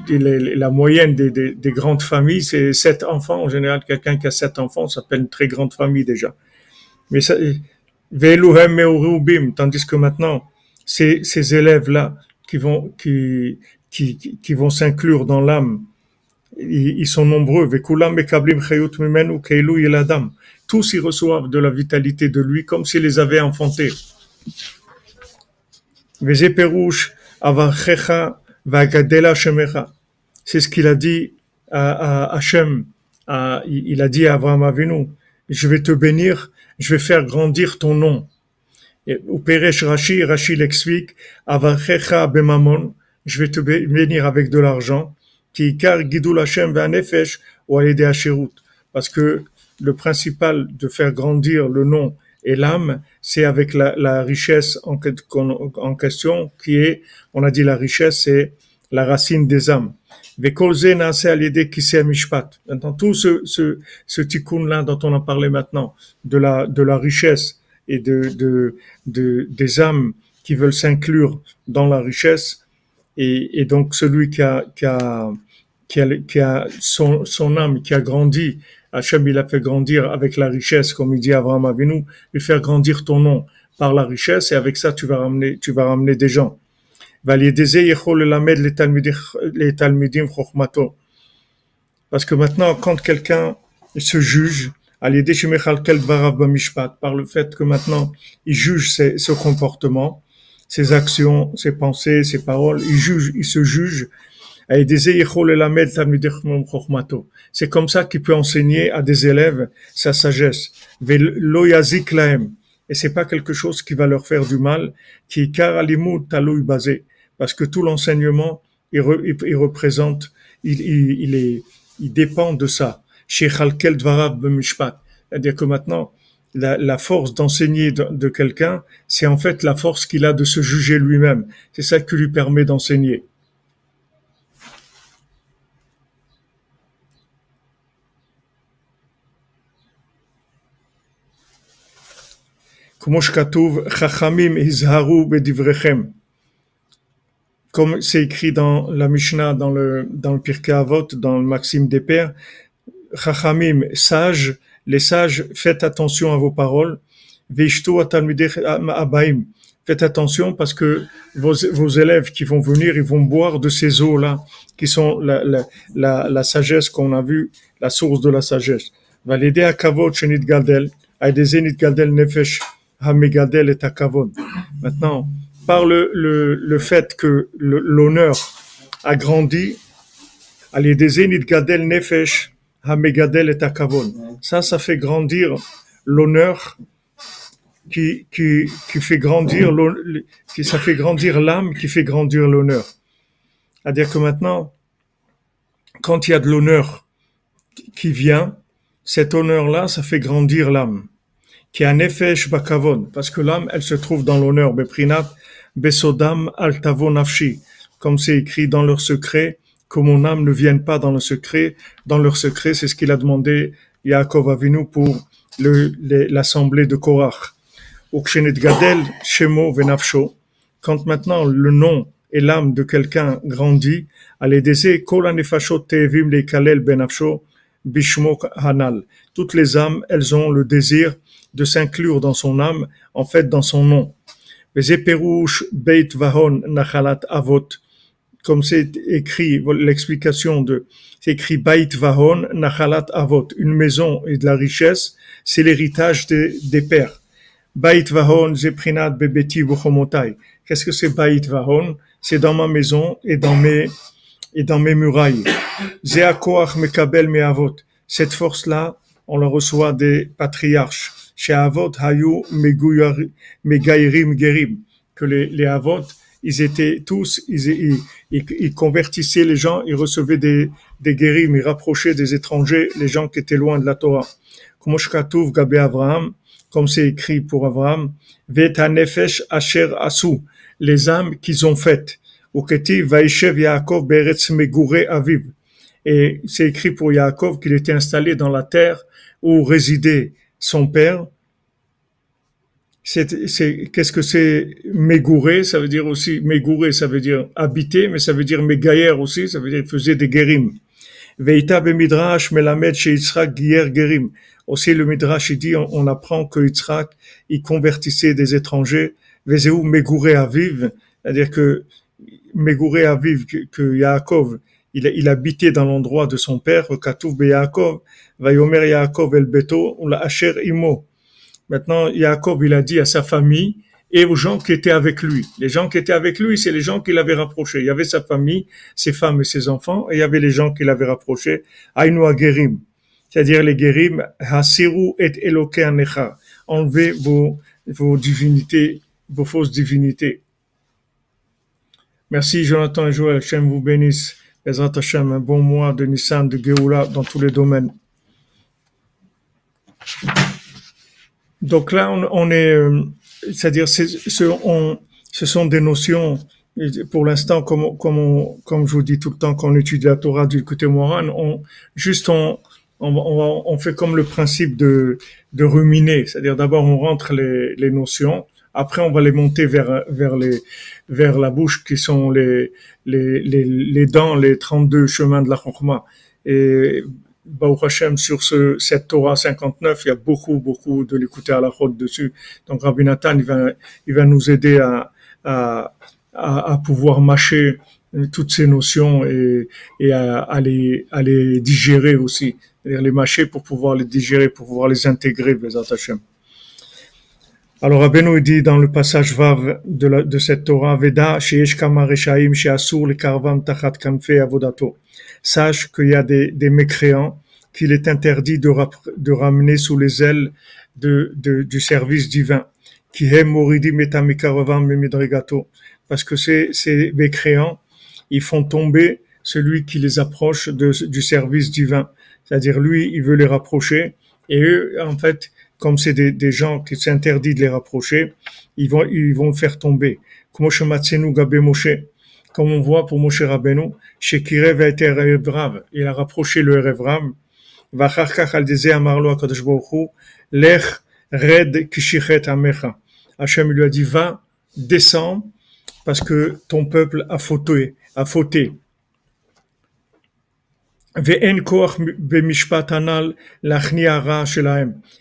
la moyenne des, grandes familles, c'est sept enfants. En général, quelqu'un qui a sept enfants s'appelle une très grande famille déjà. Mais ça, tandis que maintenant, ces, ces élèves-là qui vont, qui, qui, qui vont s'inclure dans l'âme, ils, sont nombreux. Tous y reçoivent de la vitalité de lui comme s'il les avait enfantés. C'est ce qu'il a dit à, Hachem. il a dit à Abraham Avinu, je vais te bénir, je vais faire grandir ton nom. Peresh Rashi, Rashi l'explique, je vais te bénir avec de l'argent, qui car gidul Hashem nefesh ou Parce que le principal de faire grandir le nom et l'âme, c'est avec la, la richesse en, en, question qui est, on a dit la richesse, c'est la racine des âmes. Maintenant, tout ce, ce, ce tikkun-là dont on en parlait maintenant, de la, de la richesse et de, de, de des âmes qui veulent s'inclure dans la richesse, et, et donc celui qui a, qui a, qui a, a son, son âme, qui a grandi Hachem, il a fait grandir avec la richesse, comme il dit Abraham Avinu, lui faire grandir ton nom par la richesse, et avec ça, tu vas ramener, tu vas ramener des gens. Parce que maintenant, quand quelqu'un se juge, par le fait que maintenant, il juge ses, ce comportement, ses actions, ses pensées, ses paroles, il juge, il se juge, c'est comme ça qu'il peut enseigner à des élèves sa sagesse. Et c'est pas quelque chose qui va leur faire du mal, qui basé, parce que tout l'enseignement, il, représente, il, est, il dépend de ça. C'est-à-dire que maintenant, la, la force d'enseigner de, de quelqu'un, c'est en fait la force qu'il a de se juger lui-même. C'est ça qui lui permet d'enseigner. Comme c'est écrit dans la Mishnah, dans le, dans le Pirkei Avot, dans le Maxime des Pères, Chachamim, sages, les sages, faites attention à vos paroles. Faites attention parce que vos, vos élèves qui vont venir, ils vont boire de ces eaux-là, qui sont la, la, la, sagesse qu'on a vue, la source de la sagesse. Va à Kavot, Shenit Galdel, à Nefesh, Hamegadel et Takavon. Maintenant, par le, le, le fait que l'honneur a grandi, Gadel Nefesh, Hamegadel et Takavon. Ça, ça fait grandir l'honneur qui, qui, qui fait grandir qui, ça fait grandir l'âme qui fait grandir l'honneur. C'est-à-dire que maintenant, quand il y a de l'honneur qui vient, cet honneur-là, ça fait grandir l'âme qui a nefesh bakavon, parce que l'âme, elle se trouve dans l'honneur, beprinat, besodam altavo nafshi, comme c'est écrit dans leur secret, que mon âme ne vienne pas dans le secret. Dans leur secret, c'est ce qu'il a demandé Yaakov Avinu pour l'assemblée de Korach. Gadel shemo venafsho, quand maintenant le nom et l'âme de quelqu'un grandit, allez dese kol anefashot tevim le kalel benafsho bishmo hanal. Toutes les âmes, elles ont le désir de s'inclure dans son âme, en fait dans son nom. Beit Vahon Nachalat Avot, comme c'est écrit, l'explication de, c'est écrit Bait Vahon Nachalat Avot, une maison et de la richesse, c'est l'héritage des, des pères. Bait Vahon Zeprinat Bebeti Buchomotai. Qu'est-ce que c'est Bait Vahon? C'est dans ma maison et dans mes, et dans mes murailles. Zeakoach Mekabel Meavot. Cette force-là, on la reçoit des patriarches. Que les, les Avot, ils étaient tous, ils, ils, convertissaient les gens, ils recevaient des, des guérim, ils rapprochaient des étrangers, les gens qui étaient loin de la Torah. Comme Gabé Abraham, comme c'est écrit pour Abraham, Vetanefesh Asher Asu, les âmes qu'ils ont faites. Vaishev Yaakov Beretz Megure Aviv. Et c'est écrit pour Yaakov qu'il était installé dans la terre où résidait son père, c'est, qu'est-ce que c'est Mégouré Ça veut dire aussi Mégouré, ça veut dire habiter, mais ça veut dire Mégaïr aussi, ça veut dire faisait des guérim. Veita midrash melamed chez Yitzhak guer guérim. Aussi le midrash il dit, on, apprend que Yitzhak il convertissait des étrangers. Vezeu Mégouré aviv, c'est-à-dire que Mégouré aviv que, que Yaakov il, il, habitait dans l'endroit de son père, Katouf Yaakov, Vayomer Yaakov el Beto, Asher imo. Maintenant, Jacob, il a dit à sa famille et aux gens qui étaient avec lui. Les gens qui étaient avec lui, c'est les gens qu'il avait rapprochés. Il y avait sa famille, ses femmes et ses enfants, et il y avait les gens qu'il avait rapprochés. Aïnou Gerim, c'est-à-dire les Gerim, Hasiru et Eloke Anecha. Enlevez vos, vos divinités, vos fausses divinités. Merci Jonathan et Joël, Hachem vous bénisse. Ezrat Hashem, un bon mois de Nissan, de Géoula dans tous les domaines. Donc là, on, est, euh, c'est-à-dire, ce, sont des notions. Pour l'instant, comme, comme, comme je vous dis tout le temps, quand on étudie la Torah du côté moral, on juste on, on, on, fait comme le principe de, de ruminer, c'est-à-dire d'abord on rentre les, les notions, après on va les monter vers vers les vers la bouche qui sont les les les, les dents, les 32 chemins de la Chokhmah. Et Baruch Hashem, sur ce, cette Torah 59, il y a beaucoup, beaucoup de l'écouter à la route dessus. Donc Rabbi Nathan, il va, il va nous aider à, à, à, pouvoir mâcher toutes ces notions et, et à, à, les, à les digérer aussi. Les mâcher pour pouvoir les digérer, pour pouvoir les intégrer, Bezat Hashem. Alors Rabbeinu dit dans le passage Vav de, la, de cette Torah, Veda, Sheesh Kama Reshaim, Sheasur, le Karvam, Tachat Kanfe, Avodato sache qu'il y a des, des mécréants qu'il est interdit de, de, ramener sous les ailes de, de, du service divin. Parce que ces, ces mécréants, ils font tomber celui qui les approche du service divin. C'est-à-dire lui, il veut les rapprocher. Et eux, en fait, comme c'est des, des, gens qui s'interdit de les rapprocher, ils vont, ils vont le faire tomber comme on voit pour Moshe Rabbeinu, chez Kirev a été Rav, il a rapproché le Rav, Vacharkach al disait à Marlo à Kadosh Lech red kishichet amecha. Hachem lui a dit, va, descends, parce que ton peuple a fauté, a fauté.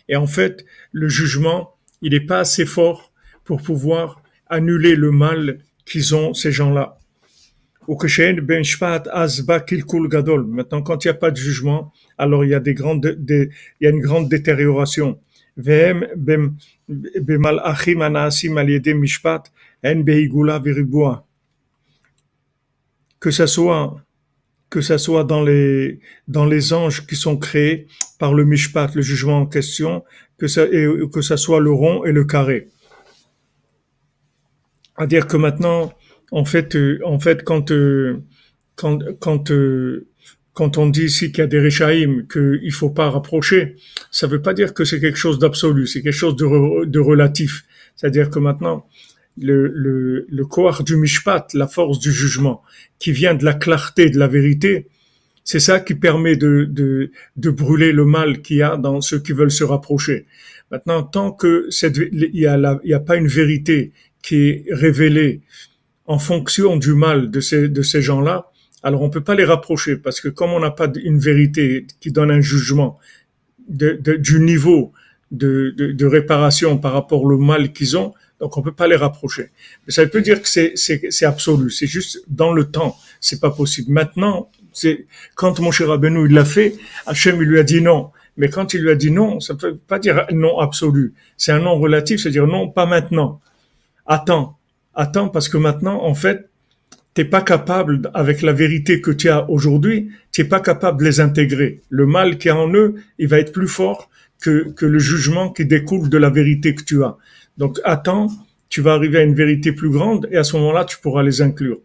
Et en fait, le jugement, il n'est pas assez fort pour pouvoir annuler le mal qu'ils ont, ces gens-là. Maintenant, quand il n'y a pas de jugement, alors il y a des grandes, des, il y a une grande détérioration. Que ça soit, que ça soit dans les, dans les anges qui sont créés par le mishpat, le jugement en question, que ça, et, que ça soit le rond et le carré. À dire que maintenant, en fait, euh, en fait, quand euh, quand quand euh, quand on dit ici qu'il y a des Réchaïm, qu'il faut pas rapprocher, ça veut pas dire que c'est quelque chose d'absolu, c'est quelque chose de, de relatif. C'est-à-dire que maintenant, le, le, le du Mishpat, la force du jugement, qui vient de la clarté de la vérité, c'est ça qui permet de, de, de brûler le mal qu'il y a dans ceux qui veulent se rapprocher. Maintenant, tant que cette, il y a, il y a pas une vérité qui est révélée en fonction du mal de ces, de ces gens-là, alors on peut pas les rapprocher parce que comme on n'a pas une vérité qui donne un jugement de, du niveau de, de, réparation par rapport au mal qu'ils ont, Donc on peut pas les rapprocher. Mais ça pas dire que c'est, absolu. C'est juste dans le temps. C'est pas possible. Maintenant, c'est, quand mon cher Rabbeinu, il l'a fait, Hachem, il lui a dit non. Mais quand il lui a dit non, ça ne pas dire non absolu. C'est un non relatif, c'est-à-dire non, pas maintenant. Attends. Attends, parce que maintenant, en fait, t'es pas capable, avec la vérité que tu as aujourd'hui, tu n'es pas capable de les intégrer. Le mal qui est en eux, il va être plus fort que, le jugement qui découle de la vérité que tu as. Donc attends, tu vas arriver à une vérité plus grande et à ce moment-là, tu pourras les inclure.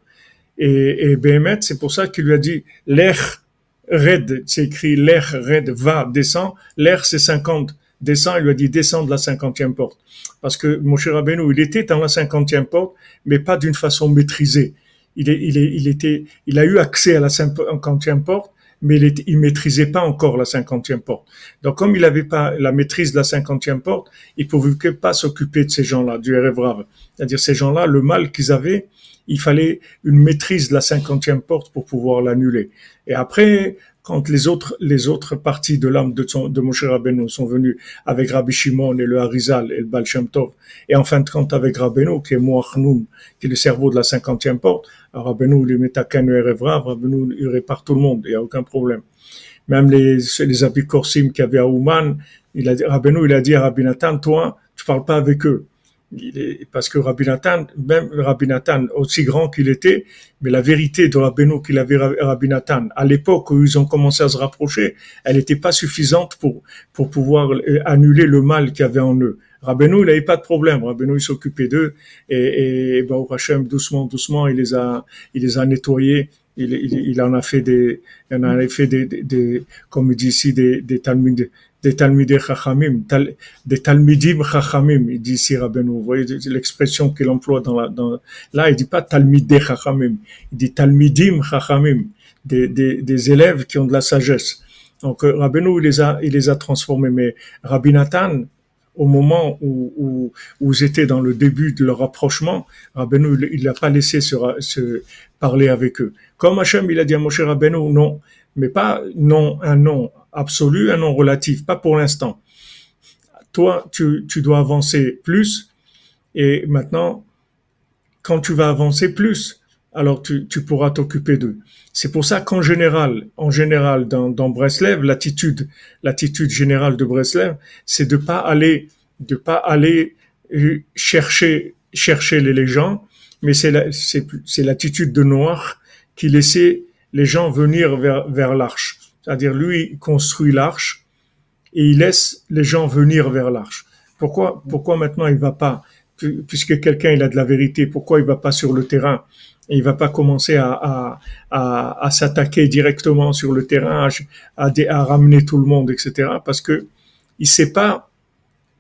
Et, et Béhémet, c'est pour ça qu'il lui a dit l'air red, c'est écrit l'air red va, descend. L'air, c'est 50, descend. Il lui a dit descend de la cinquantième porte. Parce que Moshe Rabbeinu, il était dans la cinquantième porte, mais pas d'une façon maîtrisée. Il, est, il, est, il, était, il a eu accès à la cinquantième porte, mais il, est, il maîtrisait pas encore la cinquantième porte. Donc, comme il n'avait pas la maîtrise de la cinquantième porte, il pouvait pas s'occuper de ces gens-là, du Erev C'est-à-dire ces gens-là, le mal qu'ils avaient, il fallait une maîtrise de la cinquantième porte pour pouvoir l'annuler. Et après, quand les autres, les autres parties de l'âme de, de Moshe Rabbeinu sont venues avec Rabbi Shimon et le Harizal et le Baal Tov, et en fin de compte avec Rabbeinu, qui est Moachnoun, qui est le cerveau de la cinquantième porte, alors Rabbeinu lui met à et Rabbeinu il répare tout le monde, il n'y a aucun problème. Même les, les abikorsim qu'il y avait à Ouman, il a, Rabbeinu, il a dit à Rabbi Nathan, toi, tu parles pas avec eux parce que Rabbi Nathan, même Rabbi Nathan, aussi grand qu'il était, mais la vérité de Rabbeinu qu'il avait Rabbi Nathan, à l'époque où ils ont commencé à se rapprocher, elle n'était pas suffisante pour, pour pouvoir euh, annuler le mal qu'il y avait en eux. Rabbeinu, il n'avait pas de problème. Rabbeinu, il s'occupait d'eux et, et bah, Hachem, doucement, doucement, il les a, il les a nettoyés. Il, il, il en a fait des, il en a fait des, des, des comme il dit ici, des, des talmuds, des Talmidei Chachamim, des Talmidim Chachamim, il dit ici Rabbeinu. Vous voyez l'expression qu'il emploie dans la, dans, là, il dit pas Talmidei Chachamim, il dit Talmidim Chachamim, des, des, des élèves qui ont de la sagesse. Donc, euh, Rabbeinu, il les a, il les a transformés. Mais Rabbi Nathan, au moment où, où, où ils étaient dans le début de leur rapprochement, Rabbeinu, il n'a pas laissé se, se, parler avec eux. Comme Hachem, il a dit à Moshe Rabbeinu, non, mais pas non, un non absolu, un non relatif, pas pour l'instant. Toi, tu, tu dois avancer plus et maintenant, quand tu vas avancer plus, alors tu, tu pourras t'occuper d'eux. C'est pour ça qu'en général, en général, dans, dans Breslev, l'attitude, l'attitude générale de Breslev, c'est de pas aller, de pas aller euh, chercher, chercher les gens, mais c'est l'attitude de Noir qui laissait les gens venir vers, vers l'arche. C'est-à-dire, lui, construit l'arche et il laisse les gens venir vers l'arche. Pourquoi, pourquoi maintenant il va pas, puisque quelqu'un il a de la vérité, pourquoi il va pas sur le terrain et il va pas commencer à, à, à, à s'attaquer directement sur le terrain, à, à, ramener tout le monde, etc. Parce que il sait pas,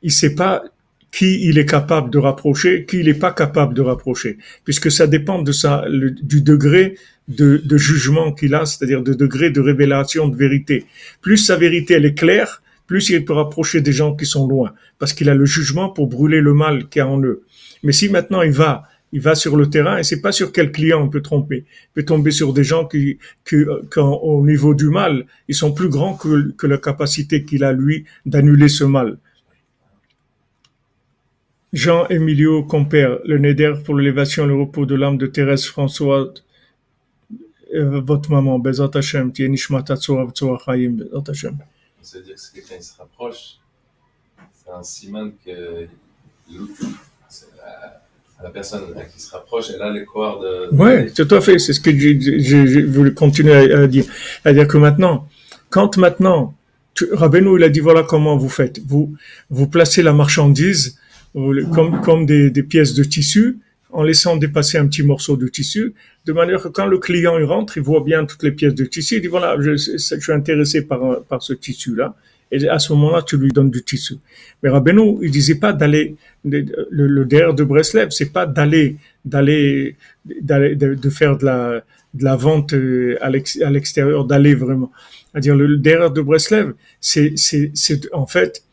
il sait pas qui il est capable de rapprocher, qui il n'est pas capable de rapprocher, puisque ça dépend de ça, du degré de, jugement qu'il a, c'est-à-dire de degré de révélation de vérité. Plus sa vérité elle est claire, plus il peut rapprocher des gens qui sont loin, parce qu'il a le jugement pour brûler le mal qu'il y a en eux. Mais si maintenant il va, il va sur le terrain, et c'est pas sur quel client on peut tromper. Il peut tomber sur des gens qui, qui, au niveau du mal, ils sont plus grands que, que la capacité qu'il a lui d'annuler ce mal. Jean Emilio compère le Neder pour l'élévation et le repos de l'âme de Thérèse François, euh, votre maman, Bezat Hashem, qui est Nishmat Tzora Tzora Chaim, Bezat Hashem. Ça veut dire que c'est quelqu'un se rapproche, c'est un siman que la, la personne qui se rapproche, elle a les corps de. Oui, tout à fait, c'est ce que je, voulais continuer à, dire. C'est-à-dire que maintenant, quand maintenant, Rabbeinu, il a dit voilà comment vous faites. Vous, vous placez la marchandise comme, comme des, des, pièces de tissu, en laissant dépasser un petit morceau de tissu, de manière que quand le client il rentre, il voit bien toutes les pièces de tissu, il dit voilà, je, je suis intéressé par, par ce tissu-là, et à ce moment-là, tu lui donnes du tissu. Mais Rabbeinu, il disait pas d'aller, le, le DR de Breslev, c'est pas d'aller, d'aller, d'aller, de, faire de la, de la vente euh, à l'extérieur, d'aller vraiment. C'est-à-dire, le DR de Breslev, c'est, c'est, c'est, en fait,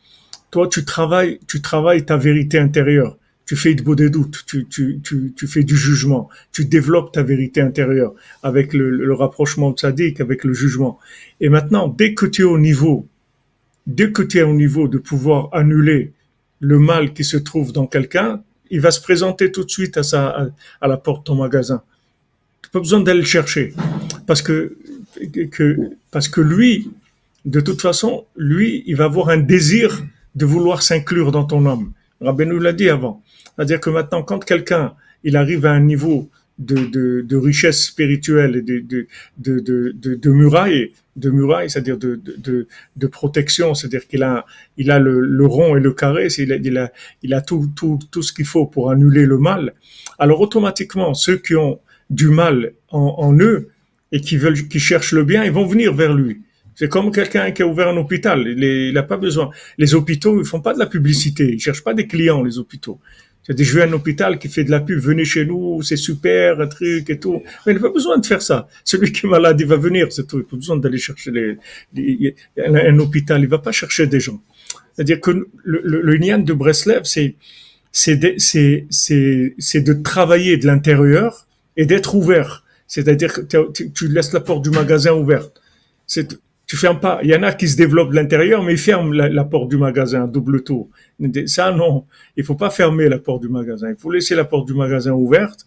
toi, tu travailles, tu travailles ta vérité intérieure. Tu fais de beau des doutes, tu, tu, tu, tu, fais du jugement, tu développes ta vérité intérieure avec le, le rapprochement sadique, avec le jugement. Et maintenant, dès que tu es au niveau, dès que tu es au niveau de pouvoir annuler le mal qui se trouve dans quelqu'un, il va se présenter tout de suite à, sa, à, la porte de ton magasin. Tu pas besoin d'aller le chercher. Parce que, que, parce que lui, de toute façon, lui, il va avoir un désir de vouloir s'inclure dans ton homme. Rabbeinu l'a dit avant. C'est-à-dire que maintenant, quand quelqu'un, il arrive à un niveau de, de, de richesse spirituelle et de, de, de, de, de murailles, de murailles, c'est-à-dire de, de, de, protection, c'est-à-dire qu'il a, il a le, le, rond et le carré, il a, il a, il a tout, tout, tout ce qu'il faut pour annuler le mal. Alors automatiquement, ceux qui ont du mal en, en eux et qui veulent, qui cherchent le bien, ils vont venir vers lui. C'est comme quelqu'un qui a ouvert un hôpital. Il n'a pas besoin. Les hôpitaux, ils font pas de la publicité. Ils cherchent pas des clients, les hôpitaux. Joueurs un hôpital qui fait de la pub. Venez chez nous, c'est super, un truc et tout. Mais il n'a pas besoin de faire ça. Celui qui est malade, il va venir, c'est tout. Il n'a pas besoin d'aller chercher les, un, hôpital. Il va pas chercher des gens. C'est-à-dire que le, le, le de Breslev, c'est, c'est, c'est, c'est, de travailler de l'intérieur et d'être ouvert. C'est-à-dire que tu laisses la porte du magasin ouverte. C'est, tu fermes pas. Il y en a qui se développent de l'intérieur, mais ils ferment la, porte du magasin, double tour. Ça, non. Il faut pas fermer la porte du magasin. Il faut laisser la porte du magasin ouverte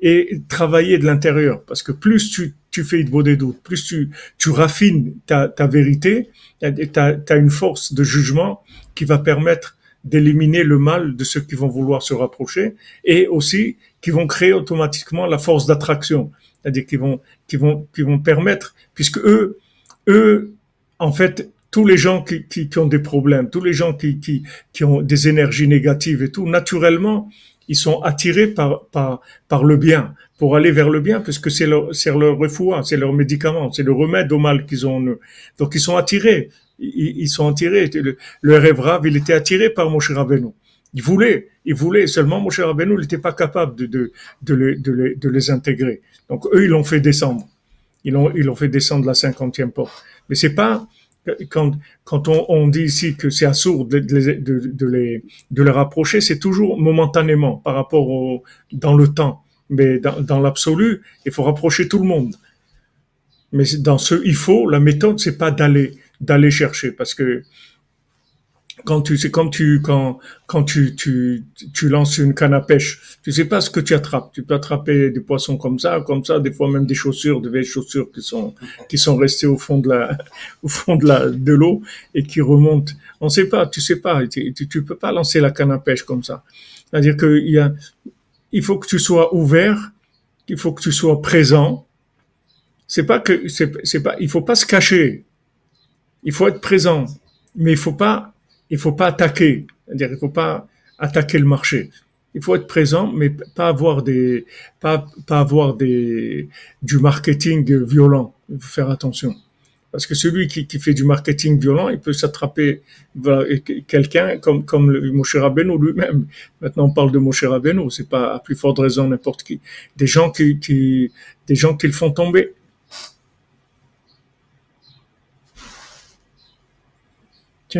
et travailler de l'intérieur. Parce que plus tu, tu fais de des doutes, plus tu, tu raffines ta, ta vérité, tu as, une force de jugement qui va permettre d'éliminer le mal de ceux qui vont vouloir se rapprocher et aussi qui vont créer automatiquement la force d'attraction. C'est-à-dire qui vont, qui vont, qui vont permettre, puisque eux, eux, en fait, tous les gens qui, qui, qui ont des problèmes, tous les gens qui, qui, qui, ont des énergies négatives et tout, naturellement, ils sont attirés par, par, par le bien, pour aller vers le bien, puisque c'est leur, c'est leur refoua, c'est leur médicament, c'est le remède au mal qu'ils ont en eux. Donc ils sont attirés, ils, ils sont attirés. Le, le il était attiré par Moshe Rabbeinu. Il voulait, il voulait, seulement Moshe Rabbeinu n'était pas capable de, de, de, les, de, les, de les intégrer. Donc eux, ils l'ont fait descendre. Ils l'ont, ils l'ont fait descendre la cinquantième porte. Mais c'est pas quand, quand on, on dit ici que c'est assourd de, de, de, de, les, de les rapprocher, c'est toujours momentanément par rapport au, dans le temps. Mais dans, dans l'absolu, il faut rapprocher tout le monde. Mais dans ce il faut, la méthode, c'est pas d'aller, d'aller chercher parce que quand tu c'est comme tu quand quand tu, tu tu lances une canne à pêche, tu sais pas ce que tu attrapes. Tu peux attraper des poissons comme ça, comme ça, des fois même des chaussures, des vieilles chaussures qui sont qui sont restées au fond de la au fond de la de l'eau et qui remontent. On sait pas, tu sais pas, tu, tu, peux pas lancer la canne à pêche comme ça. C'est-à-dire que il y a il faut que tu sois ouvert, il faut que tu sois présent. C'est pas que c'est pas il faut pas se cacher. Il faut être présent, mais il faut pas il faut pas attaquer. Il faut pas attaquer le marché. Il faut être présent, mais pas avoir des, pas, pas avoir des, du marketing violent. Il faut faire attention. Parce que celui qui, qui fait du marketing violent, il peut s'attraper quelqu'un comme, comme le Moshe Rabbeinu lui-même. Maintenant, on parle de Moshe Rabbeinu. C'est pas à plus forte raison n'importe qui. Des gens qui, qui, des gens qui le font tomber.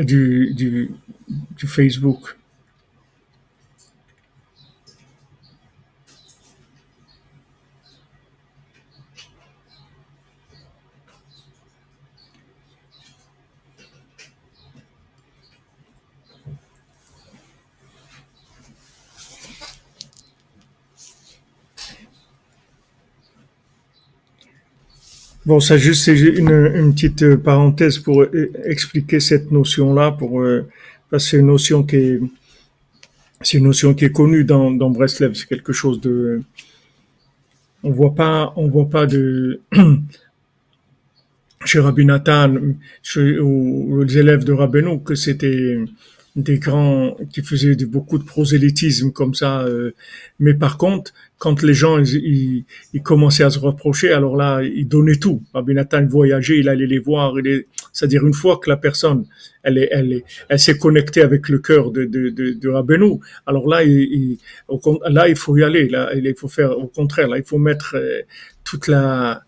Du, du, Facebook. Bon, ça juste c'est une, une, petite parenthèse pour euh, expliquer cette notion-là, pour euh, parce que c'est une notion qui est c'est une notion qui est connue dans, dans Breslev. C'est quelque chose de on voit pas on voit pas de chez Rabbi Nathan chez, ou, les élèves de Rabbeinu que c'était des grands qui faisaient beaucoup de prosélytisme comme ça. Euh, mais par contre, quand les gens ils, ils, commençaient à se reprocher, alors là, ils donnaient tout. Rabbi Nathan voyageait, il allait les voir. C'est-à-dire une fois que la personne, elle est, elle est, elle s'est connectée avec le cœur de de, de, de Rabbeinu, alors là, il, là, il faut y aller. Là, il faut faire au contraire. Là, il faut mettre euh, toute la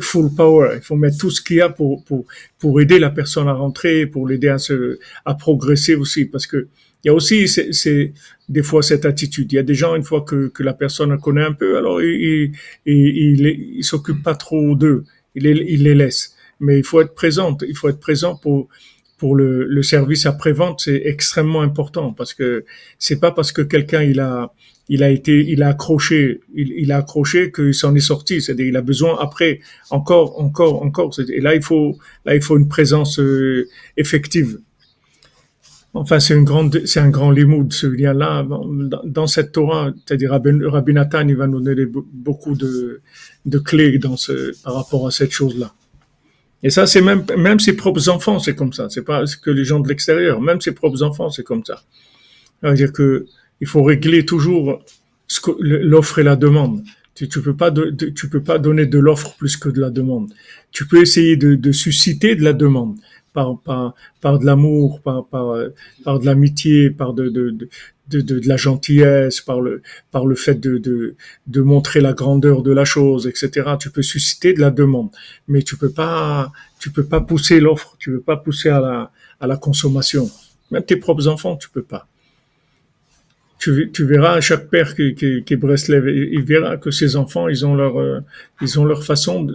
full power. Il faut mettre tout ce qu'il y a pour, pour, pour aider la personne à rentrer, pour l'aider à se, à progresser aussi. Parce que il y a aussi, c'est, des fois cette attitude. Il y a des gens, une fois que, que la personne connaît un peu, alors il, il, il, il s'occupe pas trop d'eux. Il les, il les laisse. Mais il faut être présent. Il faut être présent pour, pour le, le service après-vente, c'est extrêmement important parce que c'est pas parce que quelqu'un il a il a été il a accroché il, a accroché qu'il s'en est sorti c'est-à-dire il a besoin après encore encore encore et là il faut là il faut une présence euh, effective enfin c'est une grande c'est un grand limoud ce lien là dans, cette Torah c'est-à-dire Rabbi, Nathan il va nous donner beaucoup de de clés dans ce par rapport à cette chose là et ça, c'est même, même ses propres enfants, c'est comme ça. C'est pas que les gens de l'extérieur. Même ses propres enfants, c'est comme ça. C'est-à-dire que il faut régler toujours l'offre et la demande. Tu, tu peux pas, donner de l'offre plus que de la demande. Tu peux essayer de, susciter de la demande par, de l'amour, par, de l'amitié, par de, la gentillesse, par le, fait de, montrer la grandeur de la chose, etc. Tu peux susciter de la demande, mais tu peux pas, peux pas pousser l'offre, tu peux pas pousser à la, à la consommation. Même tes propres enfants, tu peux pas tu, verras chaque père qui, qui, qui Breslev, il verra que ses enfants, ils ont leur, euh, ils ont leur façon, de,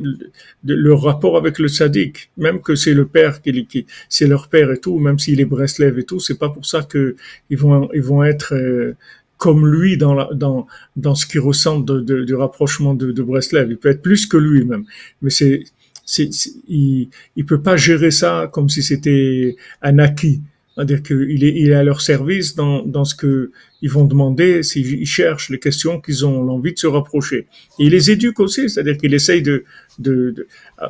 de, leur rapport avec le sadique. Même que c'est le père qui, qui c'est leur père et tout, même s'il est Breslev et tout, c'est pas pour ça que ils vont, ils vont être euh, comme lui dans, la, dans, dans ce qu'ils ressentent de, du rapprochement de, de Breslev. Il peut être plus que lui même, mais c'est, il, il peut pas gérer ça comme si c'était un acquis. C'est-à-dire qu'il est, à leur service dans, ce que ils vont demander, s'ils cherchent les questions qu'ils ont envie de se rapprocher. Il les éduque aussi, c'est-à-dire qu'il essaye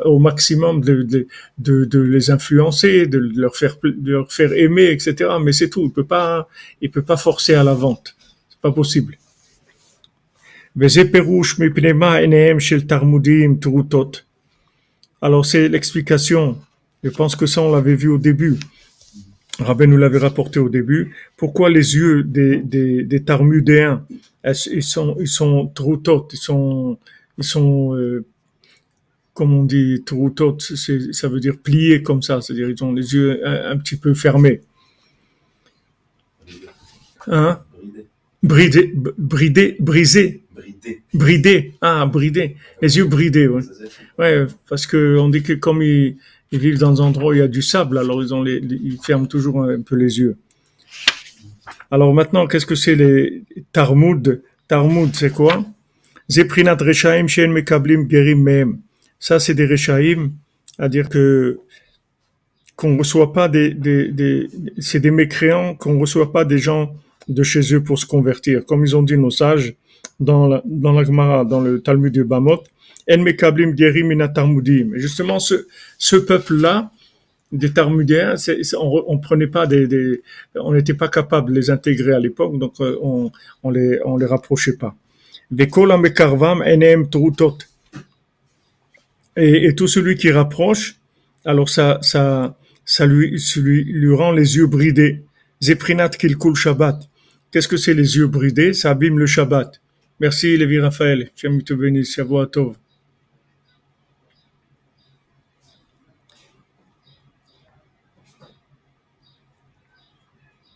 au maximum de, les influencer, de leur faire, aimer, etc. Mais c'est tout. Il peut peut pas forcer à la vente. C'est pas possible. Alors c'est l'explication. Je pense que ça on l'avait vu au début. Rabbi nous l'avait rapporté au début. Pourquoi les yeux des, des, des Tarmudéens, ils sont, ils sont troutot, ils sont, ils sont, euh, comme on dit, troutot, ça veut dire pliés comme ça, c'est-à-dire ils ont les yeux un, un petit peu fermés. Hein? Bridé, bridé, brisé. Bridé. Bridé. Ah, bridé. Les yeux bridés, ouais. Ouais, parce que on dit que comme ils, ils vivent dans un endroit où il y a du sable, alors ils, ont ils ferment toujours un peu les yeux. Alors maintenant, qu'est-ce que c'est les Tarmud Tarmud, c'est quoi? Zeprinat Rechaim Shen Mekablim Gerim Mehem. Ça, c'est des Rechaim, c'est-à-dire que qu'on reçoit pas des, des, des c'est des mécréants, qu'on reçoit pas des gens de chez eux pour se convertir. Comme ils ont dit nos sages dans la, dans la Gemara, dans le Talmud de Bamot, Justement, ce, ce peuple-là, des Tarmudiens, on, on prenait pas des, des on n'était pas capable de les intégrer à l'époque, donc euh, on, on les, on les rapprochait pas. Et, et tout celui qui rapproche, alors ça, ça, ça lui, lui, lui rend les yeux bridés. Zeprinat kilkul Shabbat. Qu'est-ce que c'est les yeux bridés? Ça abîme le Shabbat. Merci Lévi Raphaël. J'aime te bénir. Shavua Tov.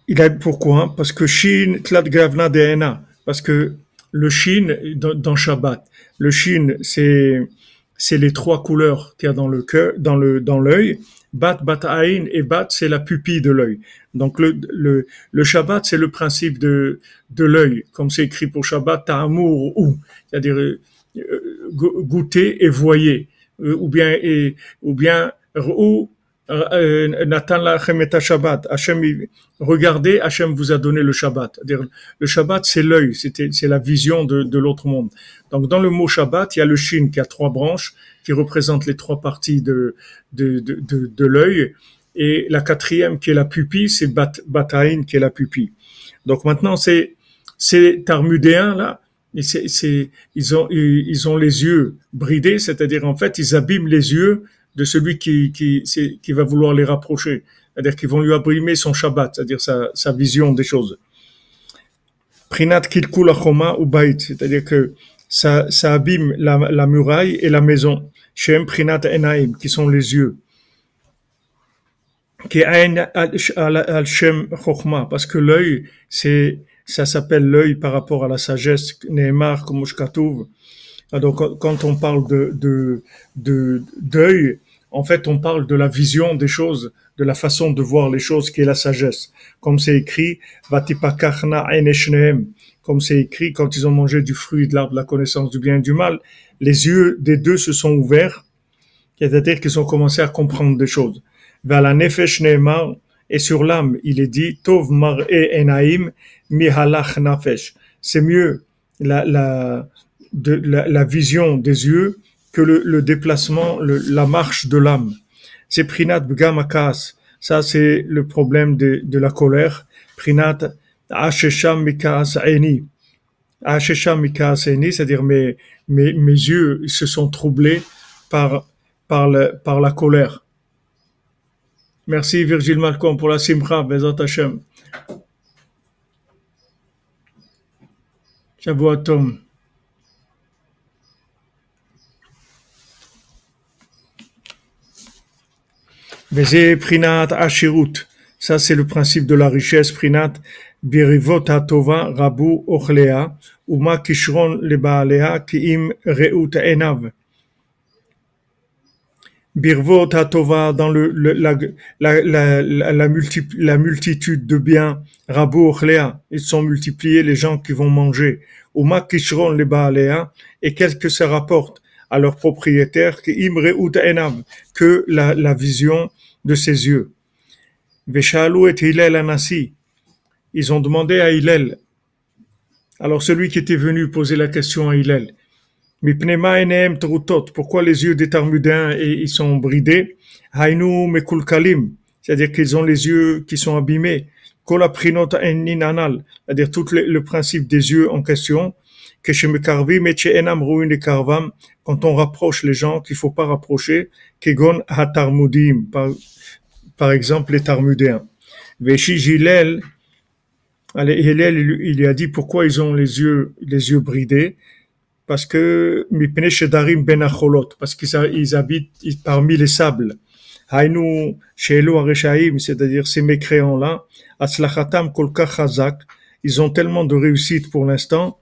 Il a pourquoi? Parce que Shin Tlat Gravna. Parce que le Shin dans, Shabbat, le Shin c'est c'est les trois couleurs qu'il y a dans le cœur, dans le dans l'œil. Bat, bat aïn et bat c'est la pupille de l'œil. Donc le le le Shabbat c'est le principe de de l'œil, comme c'est écrit pour Shabbat, amour ou, c'est-à-dire euh, goûter et voyer, euh, ou bien et ou bien ou Nathan lachem Shabbat. Hachem, regardez, Hachem vous a donné le Shabbat. le Shabbat, c'est l'œil, c'est la vision de, de l'autre monde. Donc, dans le mot Shabbat, il y a le Shin qui a trois branches, qui représentent les trois parties de, de, de, de, de l'œil. Et la quatrième, qui est la pupille, c'est Bat, Bataïn, qui est la pupille. Donc, maintenant, c'est, ces Tarmudéens, là, ils ils ont les yeux bridés, c'est-à-dire, en fait, ils abîment les yeux de celui qui, qui, qui va vouloir les rapprocher. C'est-à-dire qu'ils vont lui abîmer son Shabbat, c'est-à-dire sa, sa vision des choses. Prinat kilkul ou bait, c'est-à-dire que ça, ça abîme la, la muraille et la maison. Shem prinat enaim, qui sont les yeux. Qui al shem chokhma, parce que l'œil, c'est, ça s'appelle l'œil par rapport à la sagesse, Neymar, comme Donc, quand on parle de, de, de, d'œil, en fait, on parle de la vision des choses de la façon de voir les choses qui est la sagesse. Comme c'est écrit. Comme c'est écrit, quand ils ont mangé du fruit de l'arbre de la connaissance du bien et du mal, les yeux des deux se sont ouverts, c'est-à-dire qu'ils ont commencé à comprendre des choses. la nefesh et sur l'âme, il est dit, Tov mar e enaim mihalach nafesh. C'est mieux la, la, la, vision des yeux que le, déplacement, la marche de l'âme. C'est prinat bgamakas. Ça, c'est le problème de, la colère. Prinat ashesham mikas eni. Ashesham mikas eni, c'est-à-dire mes, mes, yeux se sont troublés par, par, la colère. Merci Virgile Malcolm pour la simcha, Bezat Hashem. Tom. Veze Prinat Ashirut. Ça, c'est le principe de la richesse. Prinat Birivot Tova Rabu Ochlea. Uma Kishron Lebaalea Kiim Reut Enav. Birvot Tova dans le, la, la, la, la, la, multitude de biens, Rabo Léa, ils sont multipliés les gens qui vont manger. Ou Makishron les Baalea, et qu'est-ce que ça rapporte à Imre Enam, que la, la vision de ses yeux. Veshalou et Hillel Anassi, ils ont demandé à Hillel. Alors celui qui était venu poser la question à Hillel, pourquoi les yeux des Tarmudins ils sont bridés? C'est-à-dire qu'ils ont les yeux qui sont abîmés. C'est-à-dire tout le, principe des yeux en question. Quand on rapproche les gens qu'il faut pas rapprocher, par, par exemple les Tarmudéens. Veshi Gilel, il lui a dit pourquoi ils ont les yeux, les yeux bridés? Parce que ben parce qu'ils habitent parmi les sables. c'est-à-dire ces mécréants-là, ils ont tellement de réussite pour l'instant,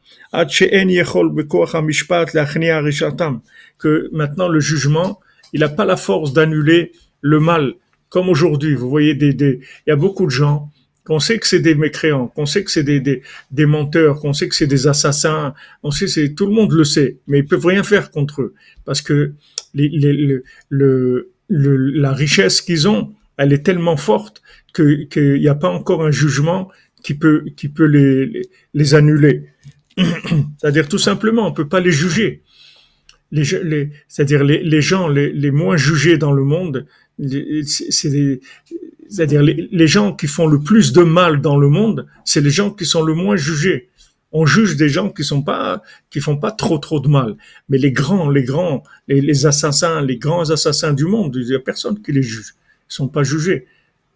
que maintenant le jugement, il n'a pas la force d'annuler le mal, comme aujourd'hui. Vous voyez, des, il y a beaucoup de gens qu'on sait que c'est des mécréants, qu'on sait que c'est des, des, menteurs, qu'on sait que c'est des assassins, on sait, c'est tout le monde le sait, mais ils peuvent rien faire contre eux. Parce que les, le, le, la richesse qu'ils ont, elle est tellement forte qu'il n'y a pas encore un jugement qui peut qui peut les les, annuler. C'est-à-dire tout simplement, on peut pas les juger. Les, les c'est-à-dire les, les gens les, les moins jugés dans le monde, c'est-à-dire les, gens qui font le plus de mal dans le monde, c'est les gens qui sont le moins jugés. On juge des gens qui sont pas, qui font pas trop trop de mal. Mais les grands, les grands, les, assassins, les grands assassins du monde, il y a personne qui les juge. Ils sont pas jugés.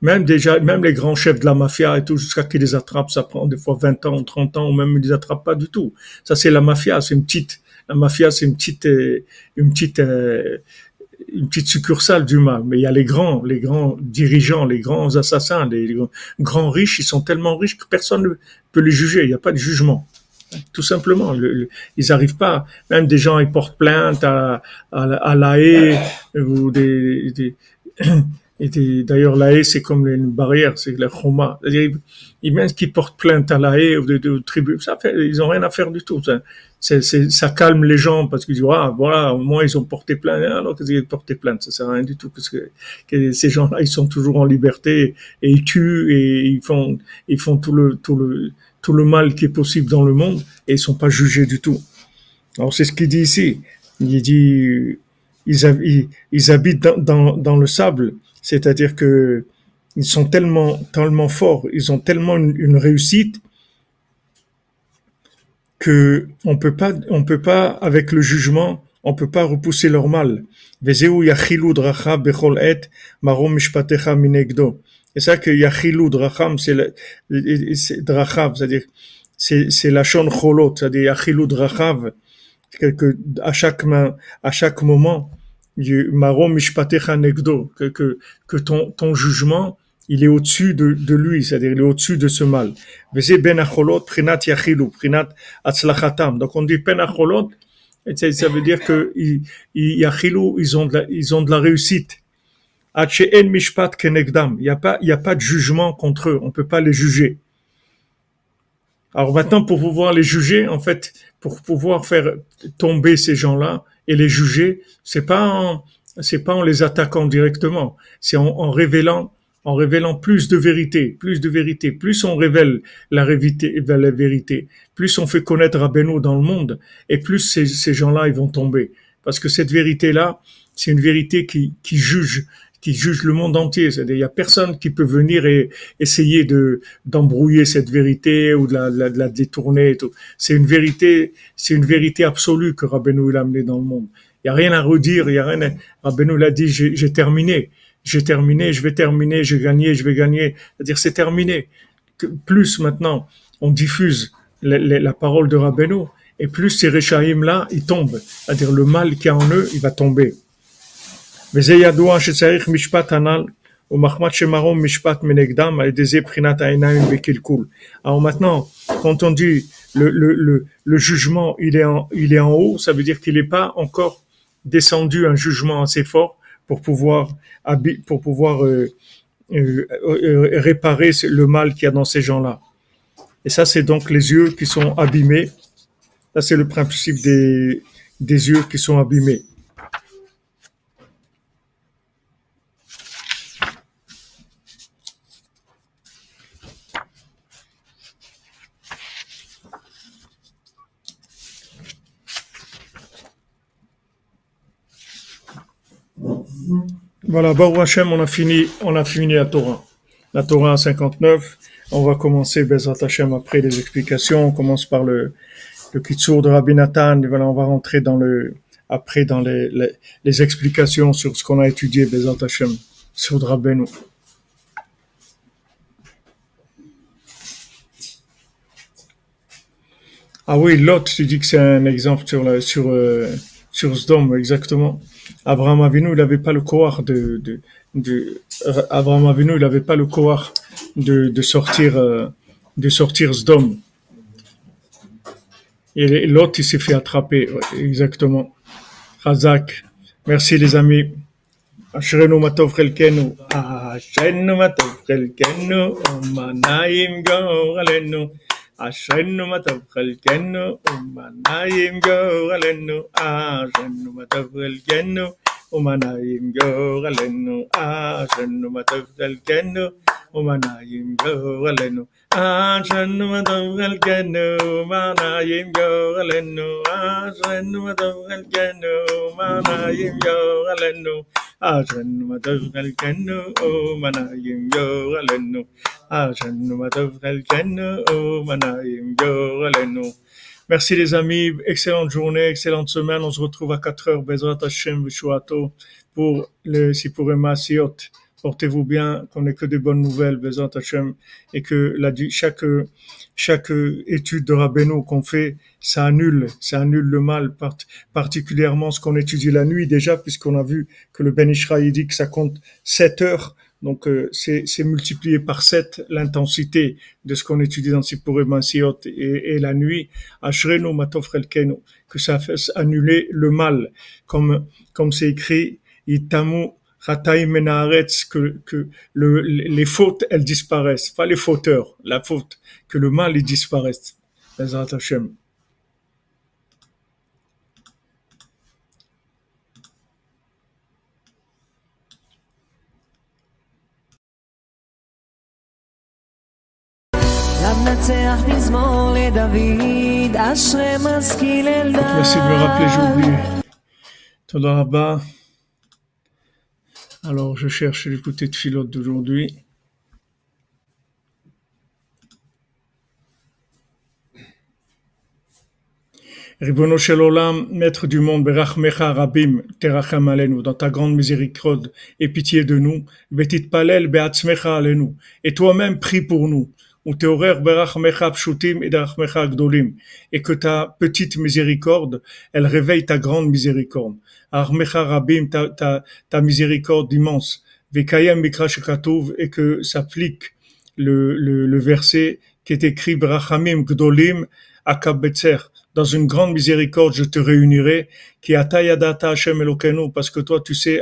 Même déjà, même les grands chefs de la mafia et tout, jusqu'à qu'ils les attrapent, ça prend des fois 20 ans, 30 ans, ou même ils les attrapent pas du tout. Ça, c'est la mafia, c'est une petite, la mafia, c'est une petite, euh, une petite, euh, une petite succursale du mal, mais il y a les grands, les grands dirigeants, les grands assassins, les, grands riches, ils sont tellement riches que personne ne peut les juger, il n'y a pas de jugement. Tout simplement, ils n'arrivent pas. Même des gens, ils portent plainte à, à, la haie ou des, des et d'ailleurs, la haie, c'est comme une barrière, c'est la choma. Ils, même qu'ils portent plainte à la haie ou des, tribus, ça fait, ils ont rien à faire du tout. Ça, c'est, ça calme les gens parce qu'ils disent, ah, voilà, au moins ils ont porté plainte, alors qu'ils ont porté plainte, ça sert à rien du tout parce que, que ces gens-là, ils sont toujours en liberté et ils tuent et ils font, ils font tout le, tout le, tout le mal qui est possible dans le monde et ils sont pas jugés du tout. Alors c'est ce qu'il dit ici. Il dit, ils, ils, habitent dans, dans le sable c'est-à-dire que ils sont tellement, tellement forts, ils ont tellement une, réussite que on peut pas, on peut pas, avec le jugement, on peut pas repousser leur mal. Et ça que yachilou dracham, c'est drachav, c'est-à-dire, c'est la shon cholot, c'est-à-dire yachilou drachav, à chaque à chaque moment, que, que, que ton, ton jugement, il est au-dessus de, de lui, c'est-à-dire il est au-dessus de ce mal. ben Donc on dit ben acholot, ça veut dire que ils, ils, ont de la, ils ont de la réussite. Mishpat kenegdam. Il n'y a pas, il y a pas de jugement contre eux. On peut pas les juger. Alors maintenant, pour pouvoir les juger, en fait, pour pouvoir faire tomber ces gens-là et les juger, c'est pas en, c'est pas en les attaquant directement, c'est en, en révélant en révélant plus de vérité, plus de vérité, plus on révèle la vérité, la vérité, plus on fait connaître Rabbeinu dans le monde, et plus ces, ces gens-là ils vont tomber. Parce que cette vérité-là, c'est une vérité qui, qui juge, qui juge le monde entier. C'est-à-dire, il y a personne qui peut venir et essayer de d'embrouiller cette vérité ou de la, de la, de la détourner. Et tout. C'est une vérité, c'est une vérité absolue que Rabbeinu l'a amené dans le monde. Il y a rien à redire, il y a rien. À... Rabbeinu l'a dit, j'ai terminé j'ai terminé, je vais terminer, j'ai gagné, je vais gagner. C'est-à-dire, c'est terminé. Plus maintenant, on diffuse la, parole de Rabbeinu, et plus ces Réchaïm là, ils tombent. C'est-à-dire, le mal qu'il y a en eux, il va tomber. וזה ידוע שצריך משפט הנ"ל ומחמד שמרום משפט מנגדם על ידי זה בחינת העיניים בקלקול. Alors maintenant, quand on dit le, le, le, le jugement, il est, en, il est en haut, ça veut dire qu'il n'est pas encore descendu un jugement assez fort pour pouvoir, pour pouvoir euh, euh, euh, réparer le mal qu'il y a dans ces gens-là. Et ça, c'est donc les yeux qui sont abîmés. Ça, c'est le principe des, des yeux qui sont abîmés. Voilà, Baruch Hashem, on a fini, on a fini la Torah. La Torah 59. On va commencer Bezrat Hashem après les explications. On commence par le, le Kitsour de Rabbi Nathan. Voilà, on va rentrer dans le, après dans les, les, explications sur ce qu'on a étudié Bezrat Hashem sur Rabbeinu. Ah oui, l'autre, tu dis que c'est un exemple sur la, sur, euh, sur Sdom, exactement. Abraham Avinu, il n'avait pas le courage de, de, de, Abraham Avinu, il n'avait pas le courage de, de sortir, euh, de sortir Sdom. Et l'autre, il s'est fait attraper, ouais, exactement. Razak. Merci les amis. אשרנו מה טוב חלקנו, אשרנו מה טוב חלקנו, ומנעים גורלנו. Ashenu matav chalkenu, umanayim goralenu. Ashenu matav chalkenu, umanayim goralenu. Ashenu matav chalkenu, umanayim goralenu. Ashenu matav chalkenu, umanayim goralenu. Ashenu matav chalkenu, umanayim goralenu. عشان خلقنو منايم جوغلنو عشان خلقنو منايم جوغلنو Merci les amis, excellente journée, excellente semaine. On se retrouve à 4 heures, Bezrat Hashem, Vishuato, pour le Sipurema Siot. Portez-vous bien, qu'on n'ait que des bonnes nouvelles, Bezrat Hashem, et que chaque, chaque étude de Rabbeinu qu'on fait, ça annule, ça annule le mal, part, particulièrement ce qu'on étudie la nuit déjà, puisqu'on a vu que le Ben dit que ça compte 7 heures, donc euh, c'est multiplié par 7 l'intensité de ce qu'on étudie dans Sipurim Asiot et, et la nuit, Ashrenu Relkenu, que ça fasse annuler le mal, comme comme c'est écrit, Itamu que, que le, les fautes, elles disparaissent. Pas les fauteurs, la faute. Que le mal, il disparaisse. Bezrat Hashem. Merci de me rappeler, j'ai oublié. Toda alors, je cherche l'écouté de filote d'aujourd'hui. Ribono Shel Olam, maître du monde, Berachmecha Rabim, Terachem Alenu, dans ta grande miséricorde, et pitié de nous, Betit Palel Beatzmecha Alenu, et toi-même prie pour nous, et que ta petite miséricorde, elle réveille ta grande miséricorde. Armecha Rabim, ta, ta, ta miséricorde immense, Vekayem Mikra et que s'applique le, le, verset qui est écrit Berachamim Gdolim Akabetzer, dans une grande miséricorde, je te réunirai, qui atayadata Hashem Elokeinu, parce que toi, tu sais,